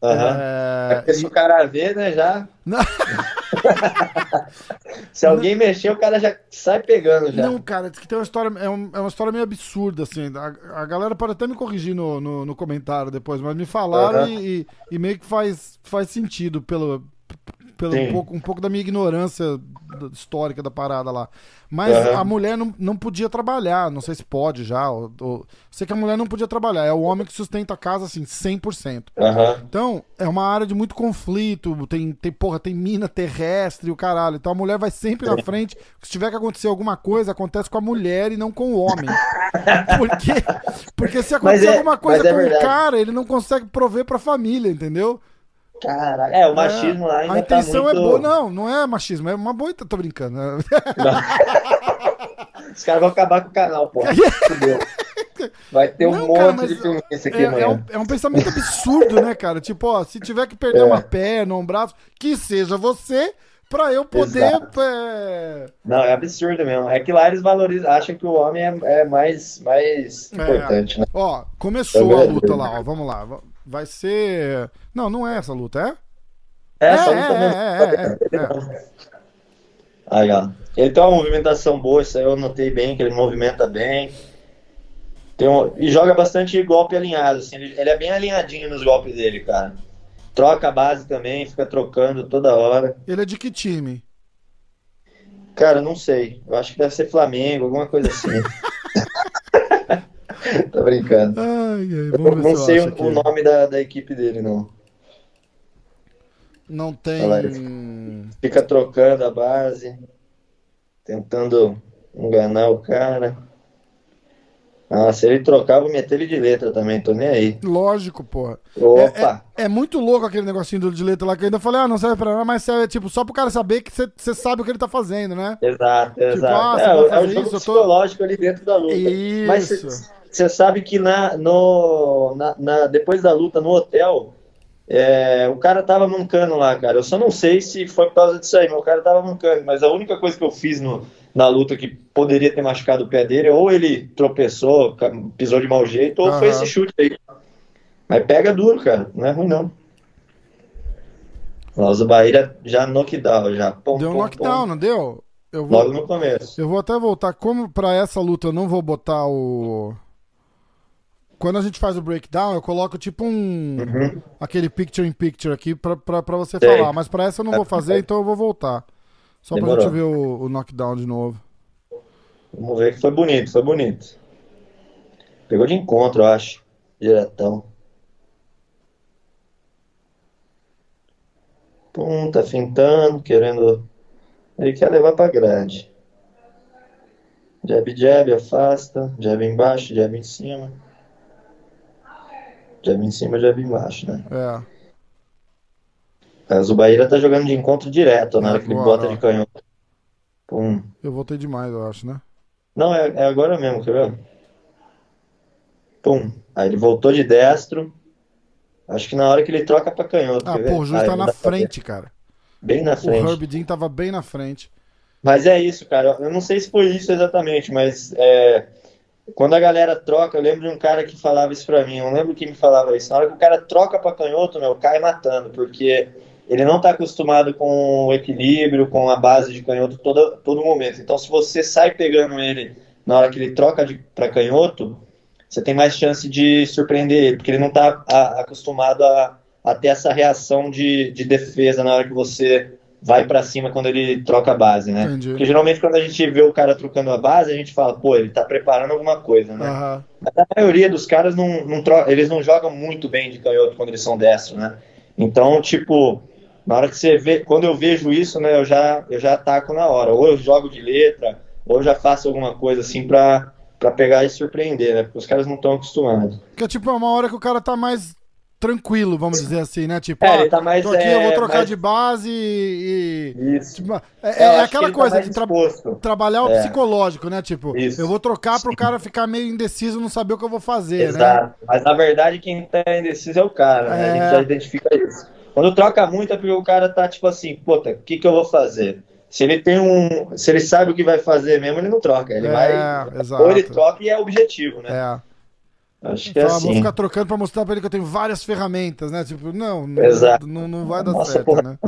Uhum. É... é porque se o cara vê, né, já. <laughs> <laughs> se alguém não... mexer, o cara já sai pegando já. Não, cara, diz que tem uma história. É, um, é uma história meio absurda, assim. A, a, galera pode até me corrigir no, no, no comentário depois, mas me falaram uhum. e, e, meio que faz, faz sentido pelo, pelo um pouco, um pouco da minha ignorância histórica da parada lá. Mas uhum. a mulher não, não podia trabalhar, não sei se pode já. Ou, ou, sei que a mulher não podia trabalhar, é o homem que sustenta a casa, assim, 100%. Uhum. Então, é uma área de muito conflito, tem, tem, porra, tem mina terrestre e o caralho. Então a mulher vai sempre na frente. Se tiver que acontecer alguma coisa, acontece com a mulher e não com o homem. <laughs> Porque, porque se acontecer é, alguma coisa é com o cara, ele não consegue prover pra família, entendeu? Caraca, é, o machismo é, lá ainda A tá intenção tá muito... é boa, não, não é machismo, é uma boa, tô brincando. <laughs> Os caras vão acabar com o canal, pô. <laughs> Vai ter um não, monte cara, de filme aqui é, é, um, é um pensamento absurdo, né, cara? Tipo, ó, se tiver que perder é. uma perna, um braço, que seja você pra eu poder. É... Não, é absurdo mesmo. É que lá eles valorizam, acham que o homem é, é mais, mais é. importante, né? Ó, começou a luta lá, ó. Vamos lá. Vai ser. Não, não é essa luta, é? É, essa luta mesmo. É, Aí, ó. Ele tem uma movimentação boa, isso aí eu notei bem, que ele movimenta bem. Tem um... E joga bastante golpe alinhado, assim. Ele, ele é bem alinhadinho nos golpes dele, cara. Troca a base também, fica trocando toda hora. Ele é de que time? Cara, não sei. Eu acho que deve ser Flamengo, alguma coisa assim. <laughs> Tô brincando. Ai, ai, não sei o, o nome da, da equipe dele, não. Não tem. Fica trocando a base, tentando enganar o cara. Ah, se ele trocar, vou meter ele de letra também, tô nem aí. Lógico, porra. Opa! É, é, é muito louco aquele negocinho do de letra lá que eu ainda falei, ah, não serve pra nada, mas serve, tipo, só pro cara saber que você sabe o que ele tá fazendo, né? Exato, tipo, exato. Ah, é, é o jogo isso, psicológico tô... ali dentro da luta. Isso. Mas você sabe que na, no, na, na, depois da luta no hotel, é, o cara tava mancando lá, cara. Eu só não sei se foi por causa disso aí, mas o cara tava mancando. Mas a única coisa que eu fiz no, na luta que poderia ter machucado o pé dele, ou ele tropeçou, pisou de mau jeito, ou uhum. foi esse chute aí. Mas pega duro, cara. Não é ruim, não. O Bahia já knockdown, já. Pom, deu um knockdown, pom. não deu? Eu vou, Logo no começo. Eu vou até voltar. Como pra essa luta eu não vou botar o quando a gente faz o breakdown, eu coloco tipo um. Uhum. aquele picture in picture aqui pra, pra, pra você Sim. falar. Mas pra essa eu não vou fazer, então eu vou voltar. Só Demorou. pra gente ver o, o knockdown de novo. Vamos ver que foi bonito, foi bonito. Pegou de encontro, eu acho. Diretão. Pum, tá fintando, querendo. Ele quer levar pra grande. Jab, jab, afasta. Jab embaixo, jab em cima. Já vi em cima, já vi embaixo, né? É. Mas o Bahia tá jogando de encontro direto, na hora que ele bota de canhoto. Pum. Eu voltei demais, eu acho, né? Não, é, é agora mesmo, quer ver? Pum. Aí ele voltou de destro. Acho que na hora que ele troca pra canhoto. Ah, pô, o Juiz tá na frente, cara. Bem na frente. O Herb Dean tava bem na frente. Mas é isso, cara. Eu não sei se foi isso exatamente, mas é, quando a galera troca, eu lembro de um cara que falava isso pra mim, eu lembro quem me falava isso. Na hora que o cara troca pra canhoto, meu, cai matando, porque ele não tá acostumado com o equilíbrio, com a base de canhoto todo, todo momento. Então, se você sai pegando ele na hora que ele troca de, pra canhoto, você tem mais chance de surpreender ele, porque ele não tá a, acostumado a, a ter essa reação de, de defesa na hora que você vai para cima quando ele troca a base, né? Entendi. Porque geralmente quando a gente vê o cara trocando a base, a gente fala, pô, ele tá preparando alguma coisa, né? Uhum. Mas a maioria dos caras não, não troca, eles não jogam muito bem de canhoto quando eles são destros, né? Então, tipo, na hora que você vê, quando eu vejo isso, né, eu já, eu já ataco na hora. Ou eu jogo de letra, ou eu já faço alguma coisa assim pra, pra pegar e surpreender, né? Porque os caras não estão acostumados. Porque, tipo, é uma hora que o cara tá mais tranquilo, vamos dizer assim, né? Tipo, é, ele tá mais, tô aqui, é, eu vou trocar mais... de base e. Isso. Tipo, é, é aquela tá coisa tá de tra trabalhar o é. psicológico, né? Tipo, Isso. eu vou trocar pro cara ficar meio indeciso, não saber o que eu vou fazer, né? Exato. né? Mas na verdade, quem tá indeciso é o cara, né? A gente já é. identifica isso. Quando troca muito é porque o cara tá tipo assim, puta, o que, que eu vou fazer? Se ele tem um. Se ele sabe o que vai fazer mesmo, ele não troca. Ele vai. Exato. Ou ele troca e é objetivo, né? É. Acho que é assim. Vou ficar trocando pra mostrar pra ele que eu tenho várias ferramentas, né? Tipo, não, Exato. não, não vai dar Nossa, certo, porra, né?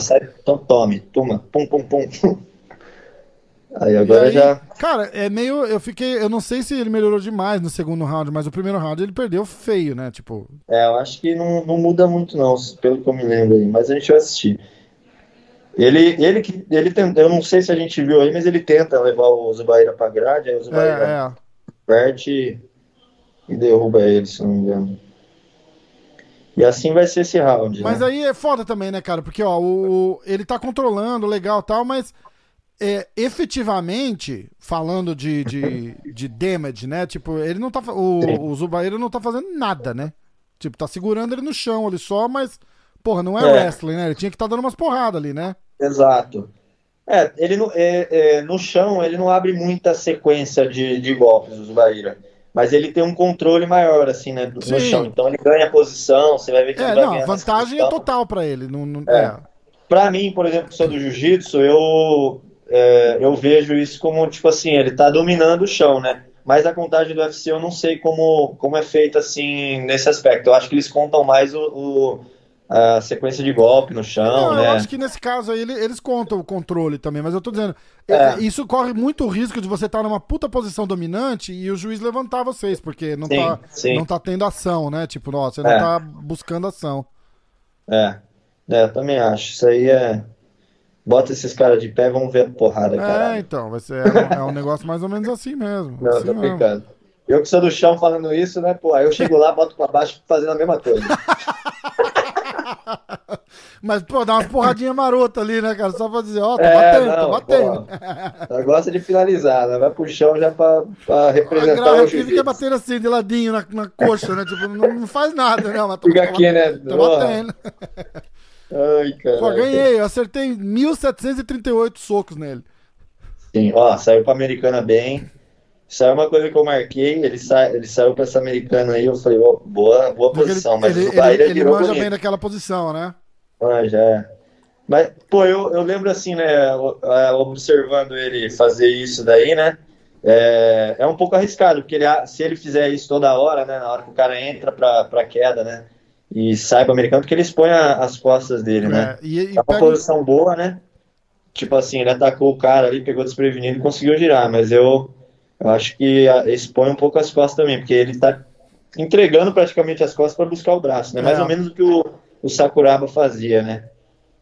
Então tome, toma, pum, pum, pum. <laughs> Aí agora aí, já. Cara, é meio. Eu fiquei. Eu não sei se ele melhorou demais no segundo round, mas o primeiro round ele perdeu feio, né? Tipo. É, eu acho que não, não muda muito, não, pelo que eu me lembro aí. Mas a gente vai assistir. Ele, ele, ele tenta, eu não sei se a gente viu aí, mas ele tenta levar o Zubaira pra grade, aí o Zubaira é, é. perde e derruba ele, se não me engano. E assim vai ser esse round. Mas né? aí é foda também, né, cara? Porque, ó, o, ele tá controlando, legal tal, mas é, efetivamente, falando de, de, <laughs> de damage, né? Tipo, ele não tá. O, o Zubaira não tá fazendo nada, né? Tipo, tá segurando ele no chão ali só, mas, porra, não é, é. wrestling, né? Ele tinha que estar tá dando umas porradas ali, né? Exato. É, ele no, é, é, no chão ele não abre muita sequência de, de golpes, o Zubaira. Mas ele tem um controle maior, assim, né, no Sim. chão. Então ele ganha posição, você vai ver que é, ele vai não, vantagem é total para ele. Não, não, é. é. Pra mim, por exemplo, que sou do jiu-jitsu, eu, é, eu vejo isso como, tipo assim, ele tá dominando o chão, né? Mas a contagem do UFC eu não sei como, como é feita, assim, nesse aspecto. Eu acho que eles contam mais o, o a sequência de golpe no chão, não, né? Eu acho que nesse caso aí eles contam o controle também, mas eu tô dizendo, é. é. isso corre muito risco de você estar numa puta posição dominante e o juiz levantar vocês, porque não, sim, tá, sim. não tá tendo ação, né? Tipo, nossa, você não é. tá buscando ação. É. é, eu também acho. Isso aí é. Bota esses caras de pé, vamos ver a porrada, cara. É, então, vai ser, é um, é um negócio mais ou menos assim mesmo. Não, assim tô brincando. Eu que sou do chão falando isso, né? Pô, aí eu chego lá, boto pra baixo fazendo a mesma coisa. <laughs> Mas, pô, dá umas porradinhas <laughs> marotas ali, né, cara? Só pra dizer, ó, oh, tá é, batendo, não, tô batendo. <laughs> Ela gosta de finalizar, né? Vai pro chão já pra, pra representar a o jiu fica batendo assim, de ladinho, na, na coxa, né? Tipo, não, não faz nada, né? Mas fica aqui, né? Tô batendo. Ai, cara. Pô, ganhei, eu acertei 1.738 socos nele. Sim, ó, saiu pra Americana bem. Isso é uma coisa que eu marquei, ele, sa... ele saiu pra essa americana aí, eu falei, oh, boa, boa posição, ele, mas ele, o Bahia ele, ele manja bonito. bem daquela posição, né? Ah, já é. Mas, pô, eu, eu lembro assim, né, é, observando ele fazer isso daí, né, é, é um pouco arriscado, porque ele, se ele fizer isso toda hora, né, na hora que o cara entra pra, pra queda, né, e sai pro americano, porque ele expõe a, as costas dele, né. É, e, e é uma pega... posição boa, né, tipo assim, ele atacou o cara ali, pegou desprevenido e conseguiu girar, mas eu eu acho que expõe um pouco as costas também, porque ele está entregando praticamente as costas para buscar o braço, né? Mais é. ou menos o que o, o Sakuraba fazia, né?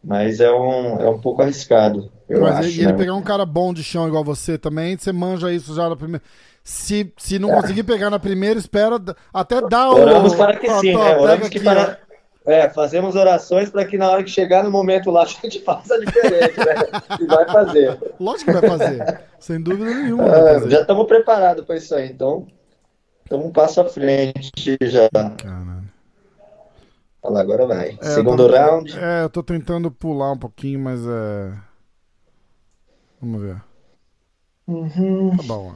Mas é um, é um pouco arriscado. Mas acho, ele né? pegar um cara bom de chão igual você também, você manja isso já na primeira. Se, se não é. conseguir pegar na primeira, espera até dar o. Oramos para que sim, né? Oramos que para. É, fazemos orações para que na hora que chegar no momento lá <laughs> a gente faça diferente, né? E vai fazer. Lógico que vai fazer. Sem dúvida nenhuma. É, já estamos preparados para isso aí, então estamos um passo à frente já. Caramba. Olha lá, agora vai. É, Segundo tô, round. É, eu tô tentando pular um pouquinho, mas é. Vamos ver. Uhum. Tá bom,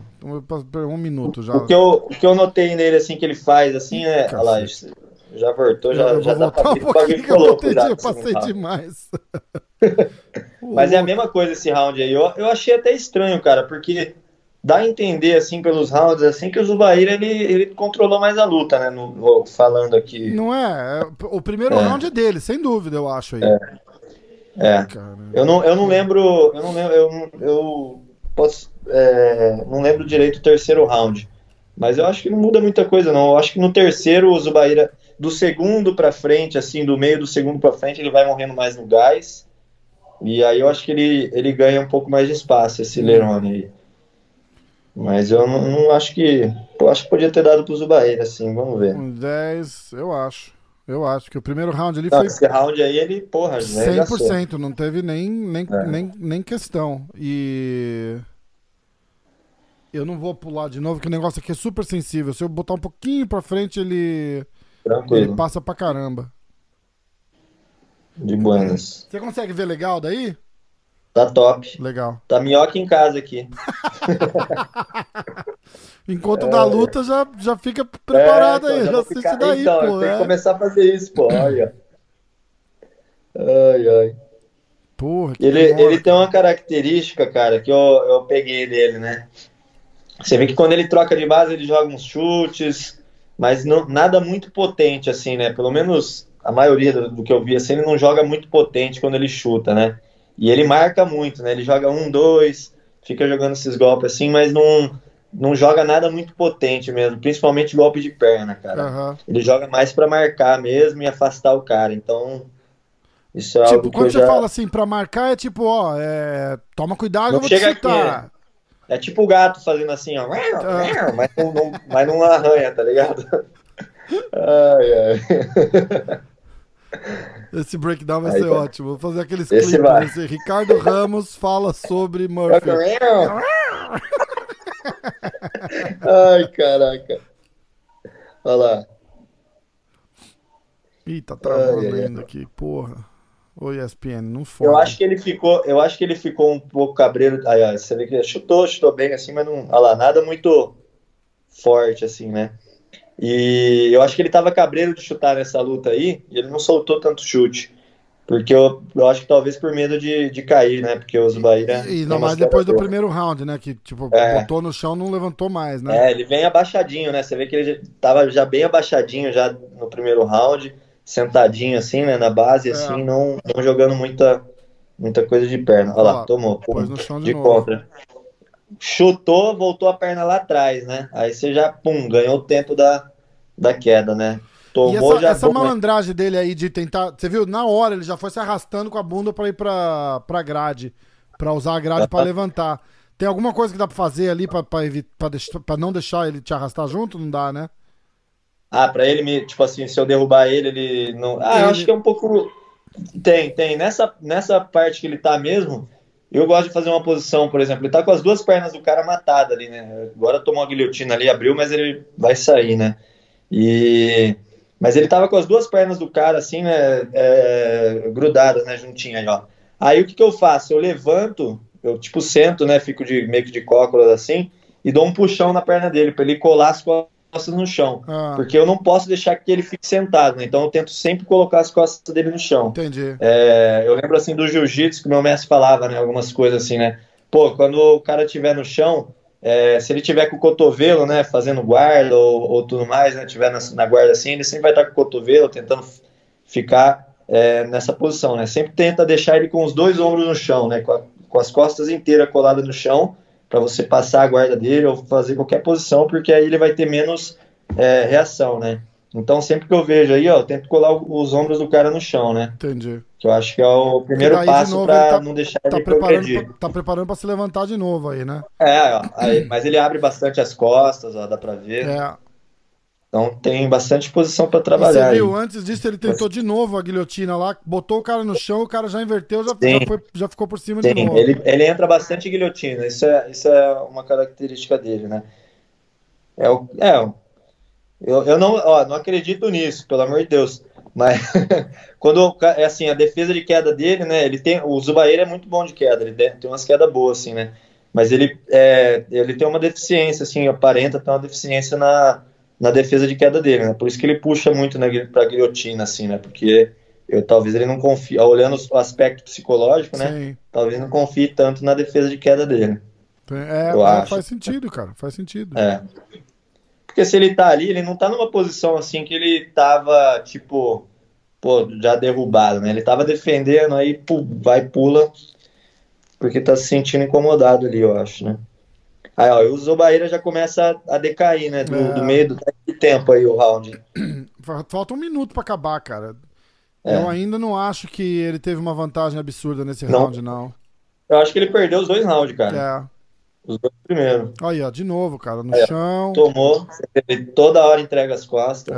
um minuto já. O que, eu, o que eu notei nele, assim, que ele faz, assim, é. Olha lá, já voltou, já, eu já dá pra vir, um pra vir louco já. Eu passei demais. <laughs> <laughs> Mas é a mesma coisa esse round aí. Eu, eu achei até estranho, cara, porque dá a entender, assim, pelos rounds, assim, que o Zubair, ele, ele controlou mais a luta, né? No, falando aqui. Não é? é o primeiro é. round é dele, sem dúvida, eu acho aí. É. é. Eu, não, eu não lembro. Eu não lembro. Eu, eu posso. É, não lembro direito o terceiro round. Mas eu acho que não muda muita coisa, não. Eu acho que no terceiro o Zubaira do segundo para frente, assim, do meio do segundo para frente, ele vai morrendo mais no gás. E aí eu acho que ele, ele ganha um pouco mais de espaço, esse Lerone aí. Mas eu não, não, acho que. Eu acho que podia ter dado pro Zubair, assim, vamos ver. Um 10, eu acho. Eu acho que o primeiro round ali não, foi. Esse round aí ele, porra, 100%, não teve nem, nem, é. nem, nem questão. E. Eu não vou pular de novo, que o negócio aqui é super sensível. Se eu botar um pouquinho pra frente, ele. Tranquilo. Ele passa pra caramba. De buenas. Você consegue ver legal daí? Tá top. Legal. Tá minhoca em casa aqui. <laughs> Enquanto é... da luta já, já fica preparado é, aí, então, já, assiste ficar... daí, então, pô. Tem é. que começar a fazer isso, pô. Olha. Ai, ai. Porra, ele, ele tem uma característica, cara, que eu, eu peguei dele, né? Você vê que quando ele troca de base, ele joga uns chutes, mas não, nada muito potente, assim, né? Pelo menos a maioria do, do, que eu vi, assim, ele não joga muito potente quando ele chuta, né? E ele marca muito, né? Ele joga um, dois, fica jogando esses golpes assim, mas não, não joga nada muito potente mesmo, principalmente golpe de perna, cara. Uhum. Ele joga mais para marcar mesmo e afastar o cara, então. Isso é tipo, algo que quando você já... fala assim, pra marcar, é tipo, ó, é... toma cuidado, não eu vou chega te chutar. Aqui, é. é tipo o gato fazendo assim, ó, mas, não, não, mas não arranha, tá ligado? <laughs> Ai, ai. <laughs> Esse breakdown vai Aí, ser tá. ótimo. Vou fazer aqueles clipes. Esse Ricardo Ramos fala sobre Murphy. <laughs> Ai, caraca. Olha lá. Ih, tá travando ai, ainda ai. aqui, porra. Ô ESPN, não foi. Eu acho que ele ficou, eu acho que ele ficou um pouco cabreiro. Aí, ó, você vê que chutou, chutou bem assim, mas não, olha lá, nada muito forte, assim, né? E eu acho que ele tava cabreiro de chutar nessa luta aí, e ele não soltou tanto chute. Porque eu, eu acho que talvez por medo de, de cair, né? Porque o Zubaira. E, e não mais depois do primeiro round, né? Que, tipo, é. botou no chão não levantou mais, né? É, ele vem abaixadinho, né? Você vê que ele tava já bem abaixadinho já no primeiro round, sentadinho assim, né? Na base, é. assim, não, não jogando muita, muita coisa de perna. Olha lá, tomou. Pum, no chão de, de contra. Chutou, voltou a perna lá atrás, né? Aí você já, pum, ganhou o tempo da, da queda, né? Tomou, e essa, essa malandragem dele aí de tentar. Você viu? Na hora ele já foi se arrastando com a bunda pra ir pra, pra grade. Pra usar a grade pra levantar. Tem alguma coisa que dá pra fazer ali pra não deixar ele te arrastar junto? Não dá, né? Ah, pra ele me. Tipo assim, se eu derrubar ele, ele não. Ah, ele... eu acho que é um pouco. Tem, tem. Nessa, nessa parte que ele tá mesmo, eu gosto de fazer uma posição, por exemplo, ele tá com as duas pernas do cara matada ali, né? Agora tomou a guilhotina ali, abriu, mas ele vai sair, né? E mas ele tava com as duas pernas do cara, assim, né, é, grudadas, né, juntinho aí, ó. Aí o que que eu faço? Eu levanto, eu tipo sento, né, fico de, meio que de cócoras assim, e dou um puxão na perna dele, para ele colar as no chão. Ah. Porque eu não posso deixar que ele fique sentado, né, então eu tento sempre colocar as costas dele no chão. Entendi. É, eu lembro, assim, do jiu-jitsu, que meu mestre falava, né, algumas coisas assim, né, pô, quando o cara estiver no chão, é, se ele tiver com o cotovelo, né, fazendo guarda ou, ou tudo mais, né, tiver na, na, guarda assim, ele sempre vai estar com o cotovelo tentando ficar é, nessa posição, né. Sempre tenta deixar ele com os dois ombros no chão, né, com, a, com as costas inteiras coladas no chão, para você passar a guarda dele ou fazer qualquer posição, porque aí ele vai ter menos é, reação, né. Então, sempre que eu vejo aí, ó, eu tento colar os ombros do cara no chão, né? Entendi. Que eu acho que é o primeiro passo para tá, não deixar tá ele preparando pra, Tá preparando para se levantar de novo aí, né? É, ó, aí, mas ele abre bastante as costas, ó, dá para ver. É. Então tem bastante posição para trabalhar. você viu, aí. antes disso ele tentou de novo a guilhotina lá, botou o cara no chão, o cara já inverteu, já, já, foi, já ficou por cima Sim, de novo. Ele, ele entra bastante guilhotina, isso é, isso é uma característica dele, né? É, o, é eu, eu não, ó, não acredito nisso, pelo amor de Deus. Mas <laughs> quando é assim, a defesa de queda dele, né? Ele tem. O Zubair é muito bom de queda, ele tem umas quedas boas, assim, né? Mas ele, é, ele tem uma deficiência, assim, aparenta ter uma deficiência na, na defesa de queda dele, né? Por isso que ele puxa muito né, pra guilhotina, assim, né? Porque eu, talvez ele não confie, olhando o aspecto psicológico, né? Sim. Talvez não confie tanto na defesa de queda dele. É, eu é, acho. faz sentido, cara, faz sentido. É. Porque se ele tá ali, ele não tá numa posição assim que ele tava, tipo, pô, já derrubado, né? Ele tava defendendo, aí pô, vai, pula, porque tá se sentindo incomodado ali, eu acho, né? Aí, ó, o Zobaíra já começa a decair, né? Do, é. do meio do tempo aí, o round. Falta um minuto para acabar, cara. É. Eu ainda não acho que ele teve uma vantagem absurda nesse não. round, não. Eu acho que ele perdeu os dois rounds, cara. É. Os dois primeiros. Aí, ó, de novo, cara, no Aí, chão. Tomou, toda hora entrega as costas.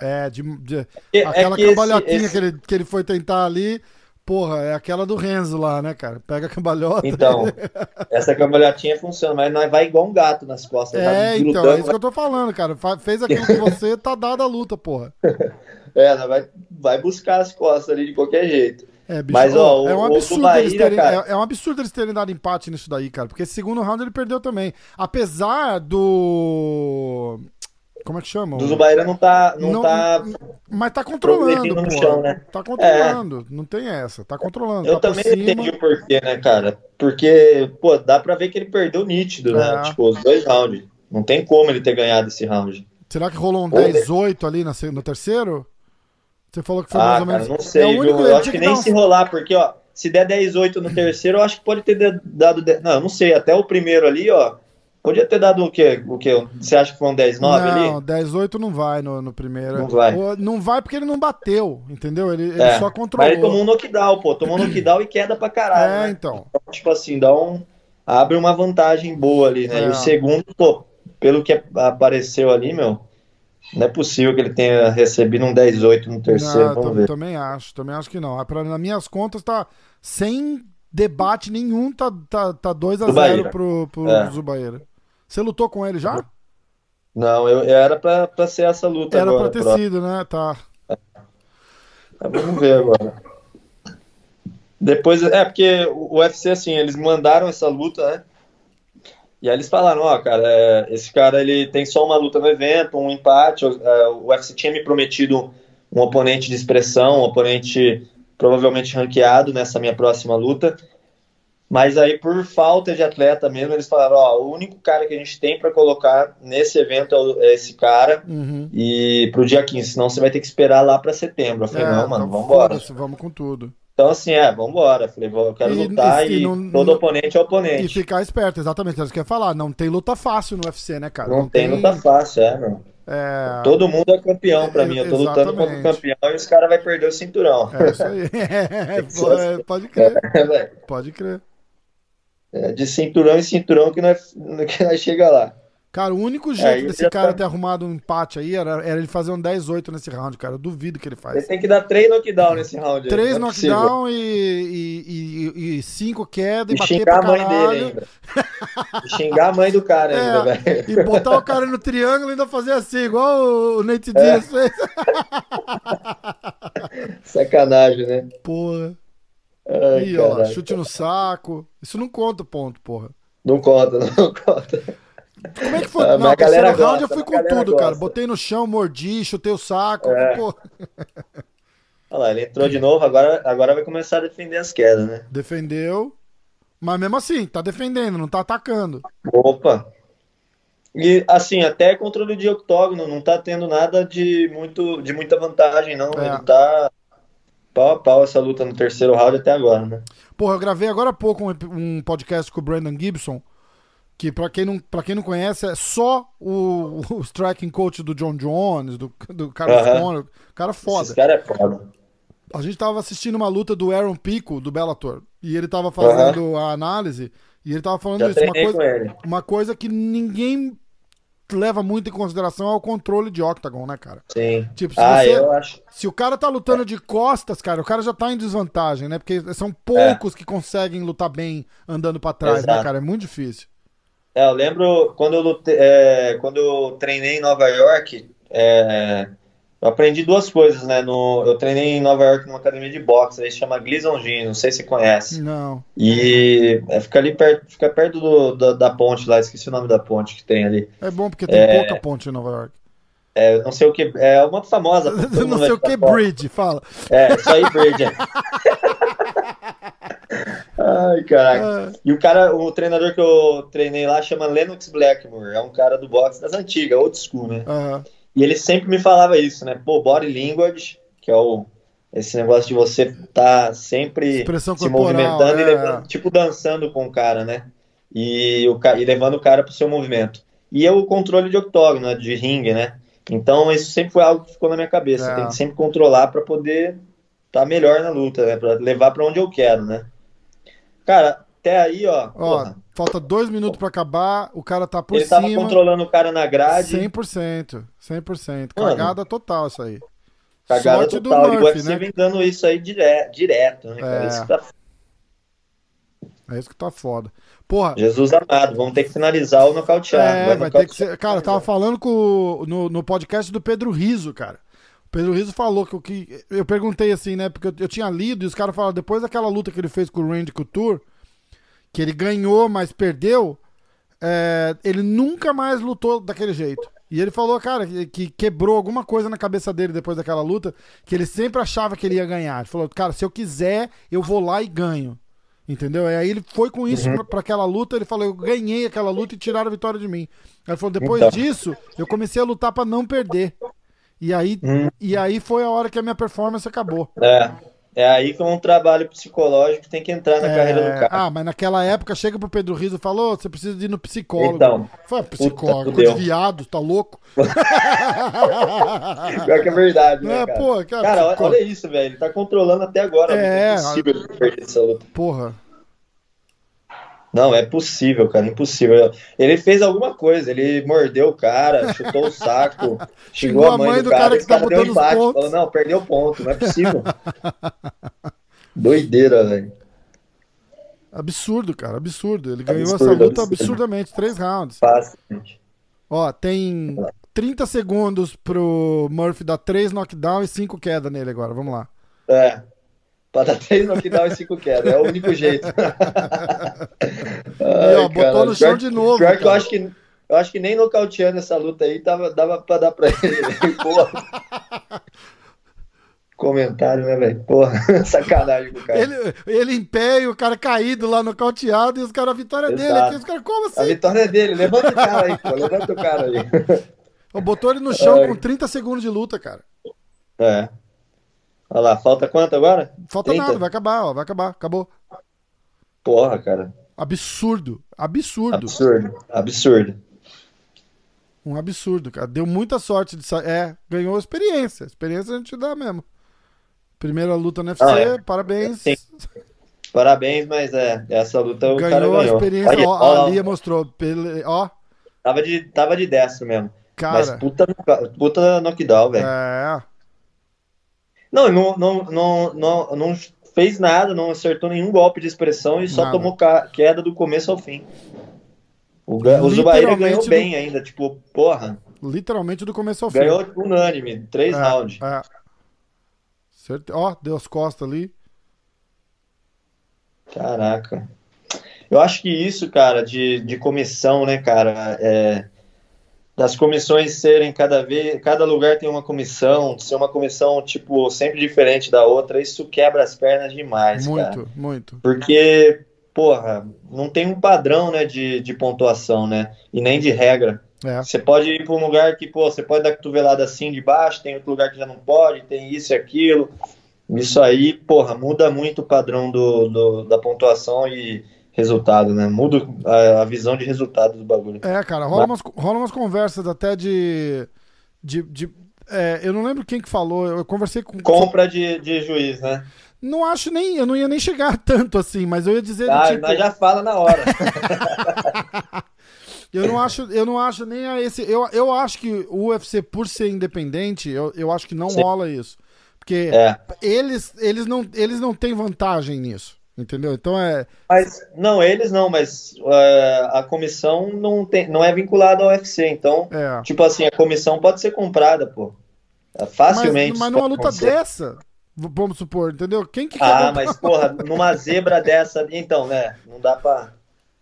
É, é de, de é, aquela é cambalhotinha esse, esse... que, ele, que ele foi tentar ali, porra, é aquela do Renzo lá, né, cara? Pega a cambalhota. Então, <laughs> essa cambalhotinha funciona, mas vai igual um gato nas costas. É, tá então, é isso que eu tô falando, cara. Fez aquilo que você, tá dada a luta, porra. <laughs> É, vai, vai buscar as costas ali de qualquer jeito. É, bicho, Mas, ó, é um absurdo Bahia, eles terem, é, é, um absurdo eles terem dado empate nisso daí, cara. Porque esse segundo round ele perdeu também. Apesar do. Como é que chama? Do Zubaira não tá. Não, não tá mas tá controlando, no chão, né? Tá controlando. É. Não tem essa. Tá controlando. Eu tá também entendi o porquê, né, cara? Porque, pô, dá pra ver que ele perdeu nítido, né? É. Tipo, os dois rounds. Não tem como ele ter ganhado esse round. Será que rolou um 10-8 ali no terceiro? Você falou que foi ah, mais ou menos. Cara, não sei, é viu? Eu acho que, nem se rolar, porque, ó, se der 10-8 no terceiro, eu acho que pode ter dado. 10... Não, não sei, até o primeiro ali, ó. Podia ter dado o quê? O quê? Você acha que foi um 10-9 ali? Não, 10-8 não vai no, no primeiro. Não vai. Não vai porque ele não bateu, entendeu? Ele, ele é, só controlou. Mas ele tomou um knockdown, pô. Tomou um knockdown e queda pra caralho. É, né? então. então. Tipo assim, dá um. Abre uma vantagem boa ali, né? É. E o segundo, pô, pelo que apareceu ali, meu não é possível que ele tenha recebido um 10-8 no terceiro. Não, vamos ver. Também acho, também acho que não. É pra, nas minhas contas, tá sem debate nenhum, tá, tá, tá 2x0 pro, pro é. Zubaíra. Você lutou com ele já? Não, eu, era pra, pra ser essa luta era agora. Era pra ter sido, né? Tá. É. Vamos ver agora. Depois, é porque o UFC, assim, eles mandaram essa luta, né? E aí eles falaram, ó, cara, é, esse cara ele tem só uma luta no evento, um empate. É, o UFC tinha me prometido um oponente de expressão, um oponente provavelmente ranqueado nessa minha próxima luta. Mas aí, por falta de atleta mesmo, eles falaram: ó, o único cara que a gente tem para colocar nesse evento é, é esse cara. Uhum. E pro dia 15, senão você vai ter que esperar lá para setembro. Eu falei: É, não, mano, então vambora. foda-se, Vamos com tudo. Então, assim, é, vambora. Falei: eu quero E- lutar e e, não- todo não- oponente é E oponente. ficar esperto, exatamente. É isso que eu ia falar. Não tem luta fácil no UFC, né, cara? Não, tem luta fácil, é, meu. É, Todo mundo é campeão pra É, mim. Eu tô lutando contra o exatamente. campeão e os caras vão perder o cinturão. é isso aí. É, <laughs> <laughs> pode crer. Velho, Pode crer. É de cinturão em cinturão que nós, <laughs> que nós chega lá. Cara, o único Aí jeito desse já cara tá- ter arrumado um empate aí era, era ele fazer um 10-8 nesse round, cara. Eu duvido que ele Ele faz. tem que dar três knockdown nesse round. aí, Três não é possível. knockdown e, e, e, e cinco queda e E bater xingar pra a mãe dele ainda. E xingar a mãe do cara <laughs> ainda, É, velho. e botar o cara no triângulo e ainda fazer assim, igual o Nate Diaz fez. <laughs> Sacanagem, né? Porra. Ai, Ih, ó, chute no saco. Isso não conta ponto, porra. Não conta, <laughs> não conta. Como é que foi? Ah, mas não, a o terceiro galera round eu gosta, fui com tudo, cara. gosta. Botei no chão, mordi, chutei o saco. É. Olha lá, ele entrou de novo, agora, agora vai começar a defender as quedas, né? defendeu. Mas mesmo assim, tá defendendo, não tá atacando. Opa! E assim, até controle de octógono, não tá tendo nada de, muito, de muita vantagem, não. É. Ele tá pau a pau essa luta no terceiro round até agora, né? Porra, eu gravei agora há pouco um, um podcast com o Brandon Gibson, que pra quem não, pra quem não conhece, é só o, o striking coach do John Jones, do, do Carlos. Conor. Cara Esse foda. cara é foda. A gente tava assistindo uma luta do Aaron Pico, do Bellator, e ele tava fazendo a análise, e ele tava falando Já isso. Uma coisa, uma coisa que ninguém leva muito em consideração é o controle de octagon, né, cara? Sim. Tipo, se Ah, você- eu acho. Se o cara tá lutando de costas, cara, o cara já tá em desvantagem, né? Porque são poucos que conseguem lutar bem andando pra trás, né, Exato. cara? É muito difícil. É, eu lembro quando eu, lute- é, quando eu treinei em Nova York, é, eu aprendi duas coisas, né? No, eu treinei em Nova York numa academia de boxe, aí se chama Gleason Gym, não sei se você conhece. Não. E é, fica ali perto, fica perto do- da, da ponte lá, esqueci o nome da ponte que tem ali. É bom porque tem pouca ponte em Nova York. É, não sei o que, é uma famosa. <laughs> não sei o que, bridge, fala. É, isso aí, Bridge. <laughs> Ai, caraca. É, E o cara, o treinador que eu treinei lá chama Lennox Blackmore, é um cara do boxe das antigas, old school, né? aham. E ele sempre me falava isso, né? Pô, body language, que é o esse negócio de você tá sempre Expressão se corporal, movimentando e é. levando, tipo dançando com o cara, né? E, o, e levando o cara pro seu movimento. E é o controle de octógono, né? de ringue, né? Então isso sempre foi algo que ficou na minha cabeça. É. Tem que sempre controlar pra poder estar melhor na luta, né? Pra levar pra onde eu quero, né? Cara, até aí, ó, Ó, porra, falta dois minutos pra acabar, o cara tá por ele tava cima. controlando o cara na grade. 100%. 100%. Mano. Cagada total isso aí. Cagada Sorte do total. e o Murphy, UFC né? vem dando isso aí dire- direto, né, cara? É. Isso que tá... É isso que tá foda. Porra, Jesus amado, vamos ter que finalizar ou nocautear. É, vai ter que nocautear. ser. Cara, eu tava falando com, o- no, no podcast do Pedro Riso, cara. O Pedro Riso falou que o que. Eu perguntei assim, né? Porque eu, eu tinha lido e os caras falaram, depois daquela luta que ele fez com o Randy Couture, que ele ganhou, mas perdeu, é, ele nunca mais lutou daquele jeito. E ele falou, cara, que, que quebrou alguma coisa na cabeça dele depois daquela luta, que ele sempre achava que ele ia ganhar. Ele falou, cara, se eu quiser, eu vou lá e ganho. Entendeu? E aí ele foi com isso Uhum. pra, pra aquela luta, ele falou, eu ganhei aquela luta e tiraram a vitória de mim. Aí ele falou, depois Então. disso, eu comecei a lutar pra não perder. E aí, Hum. e aí foi a hora que a minha performance acabou. É, é aí que um trabalho psicológico tem que entrar na É, carreira do cara. Ah, mas naquela época chega pro Pedro Riso e falou: você precisa de ir no psicólogo. Então, Foi psicólogo, puta, coisa fudeu. de viado, tá louco? <laughs> <laughs> Pior que é verdade, né, É, cara? pô, cara, Cara, olha, isso, velho. Ele tá controlando até agora. É, É impossível ele perder essa luta. Porra. Não, é possível, cara, impossível. Ele fez alguma coisa, ele mordeu o cara, chutou o saco, <laughs> xingou a mãe do cara, que tá esse deu empate, falou, não, perdeu ponto, não é possível. <laughs> Doideira, velho. Absurdo, cara, absurdo. Ele ganhou Absurdo, essa luta absurdo. absurdamente, três rounds. Fácil, gente. Ó, tem 30 segundos pro Murphy dar três knockdown e cinco queda nele agora. Vamos lá. É. Pra dar três knockdown e cinco quedas, é o único jeito. <laughs> E, ó, Ai, botou cara. no chão de novo. Pior que eu cara. acho que. Eu acho que nem nocauteando essa luta aí tava, dava pra dar pra ele. <laughs> Porra. Comentário, né, velho? Porra, <laughs> sacanagem com o cara. Ele, ele em pé e o cara caído lá nocauteado e os caras, a vitória dele Exato. aqui. Os caras, como A assim? vitória é dele. Levanta o cara aí, pô. Levanta o cara aí. Botou ele no chão Ai. com 30 segundos de luta, cara. É. Olha lá, falta quanto agora? Falta 30? nada, vai acabar, ó, vai acabar, acabou. Porra, cara. Absurdo, absurdo. Absurdo. Absurdo. Um absurdo, cara. Deu muita sorte de sair. É, ganhou experiência. Experiência a gente dá mesmo. Primeira luta no UFC, Ah, é. parabéns. Sim. Parabéns, mas é, essa luta o cara Ganhou a ganhou. experiência. Olha, ó, ó, a Lia mostrou. Pele... Ó, tava, de, tava de destro mesmo. Mas cara. puta, puta knockdown, velho. É, Não, não, não, não, não, não fez nada, não acertou nenhum golpe de expressão e só Nada. tomou queda do começo ao fim. O, o Literalmente ganhou do- bem ainda, tipo, porra, literalmente do começo ao fim. ganhou unânime, três É, rounds. É. Certe... Ó, deu as costas ali. Caraca. Eu acho que isso, cara, de, de comissão, né, cara, é, das comissões serem cada vez, cada lugar tem uma comissão, ser uma comissão, tipo, sempre diferente da outra, isso quebra as pernas demais, cara. Muito, muito. Porque, porra, não tem um padrão, né, de, de pontuação, né? E nem de regra. É. Você pode ir para um lugar que, pô, você pode dar cotovelada assim de baixo, tem outro lugar que já não pode, tem isso e aquilo. Isso aí, porra, muda muito o padrão do, do- da pontuação e resultado, né? Muda a, a visão de resultado do bagulho. É, cara, rola umas, rola umas conversas até de. de, de- é, eu não lembro quem que falou, eu conversei com. Compra de, de juiz, né? Não acho nem. Eu não ia nem chegar <laughs> tanto assim, mas eu ia dizer. Ah, tipo, nós já fala na hora. <laughs> Eu não acho, eu não acho nem a esse. Eu, eu acho que o UFC, por ser independente, eu, eu acho que não Sim. rola isso. Porque É. eles, eles, não, eles não têm vantagem nisso. Entendeu? Então é. Mas, não, eles não, mas é, a comissão não, tem, não é vinculada ao UFC, então, é. tipo assim, a comissão pode ser comprada, pô. É, Mas, Facilmente. mas isso numa luta acontecer. dessa, vamos supor, entendeu? Quem que Ah, mas, porra, numa zebra dessa, então, né? Não dá pra.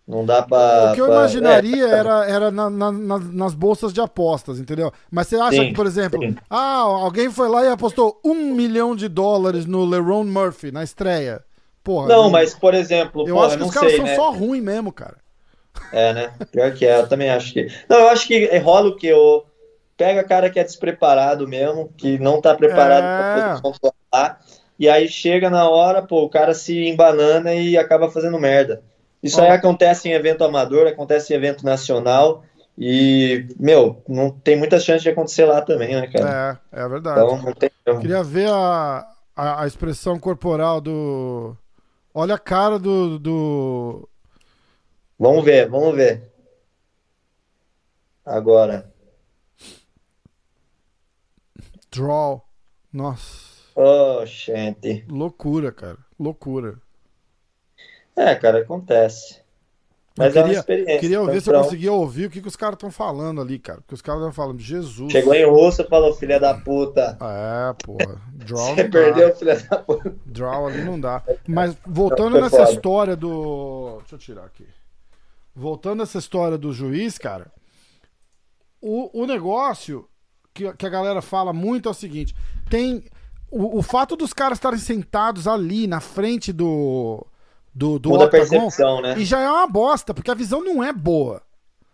Não dá pra. O que eu pra- imaginaria é, era, era na- na- na- nas bolsas de apostas, entendeu? Mas você acha Sim, que, por exemplo, sim. ah, alguém foi lá e apostou um milhão de dólares no LeRon Murphy na estreia? Porra. Não, eu- mas, por exemplo, Eu porra, acho que os caras sei, são né? só ruins mesmo, cara. É, né? Pior que é, eu também acho que. Não, eu acho que rola o que? Eu pega cara que é despreparado mesmo, que não tá preparado É. pra posição lá, e aí chega na hora, pô, o cara se embanana e acaba fazendo merda. Isso aí acontece em evento amador, acontece em evento nacional, e, meu, não tem muita chance de acontecer lá também, né, cara? É, é verdade. Então, não tem. Queria ver a, a, a expressão corporal do. Olha a cara do. do... Vamos ver, vamos ver. Agora. Draw. Nossa. Oh, gente. Loucura, cara. Loucura. É, cara, acontece. Mas Eu é uma queria- experiência. Queria ouvir se eu Então, conseguia ouvir o que, que os caras estão falando ali, cara. Porque os caras estão falando, Jesus. Chegou em russo e falou, filha da puta. É, porra. Draw <laughs> Você perdeu, dá. filha da puta. Draw ali não dá. <laughs> Mas voltando nessa foda. história do. Deixa eu tirar aqui. Voltando nessa história do juiz, cara. O, o negócio que, que a galera fala muito é o seguinte: tem. O, o fato dos caras estarem sentados ali na frente do. Do, do Muda a octagon, percepção, né? E já é uma bosta, porque a visão não é boa.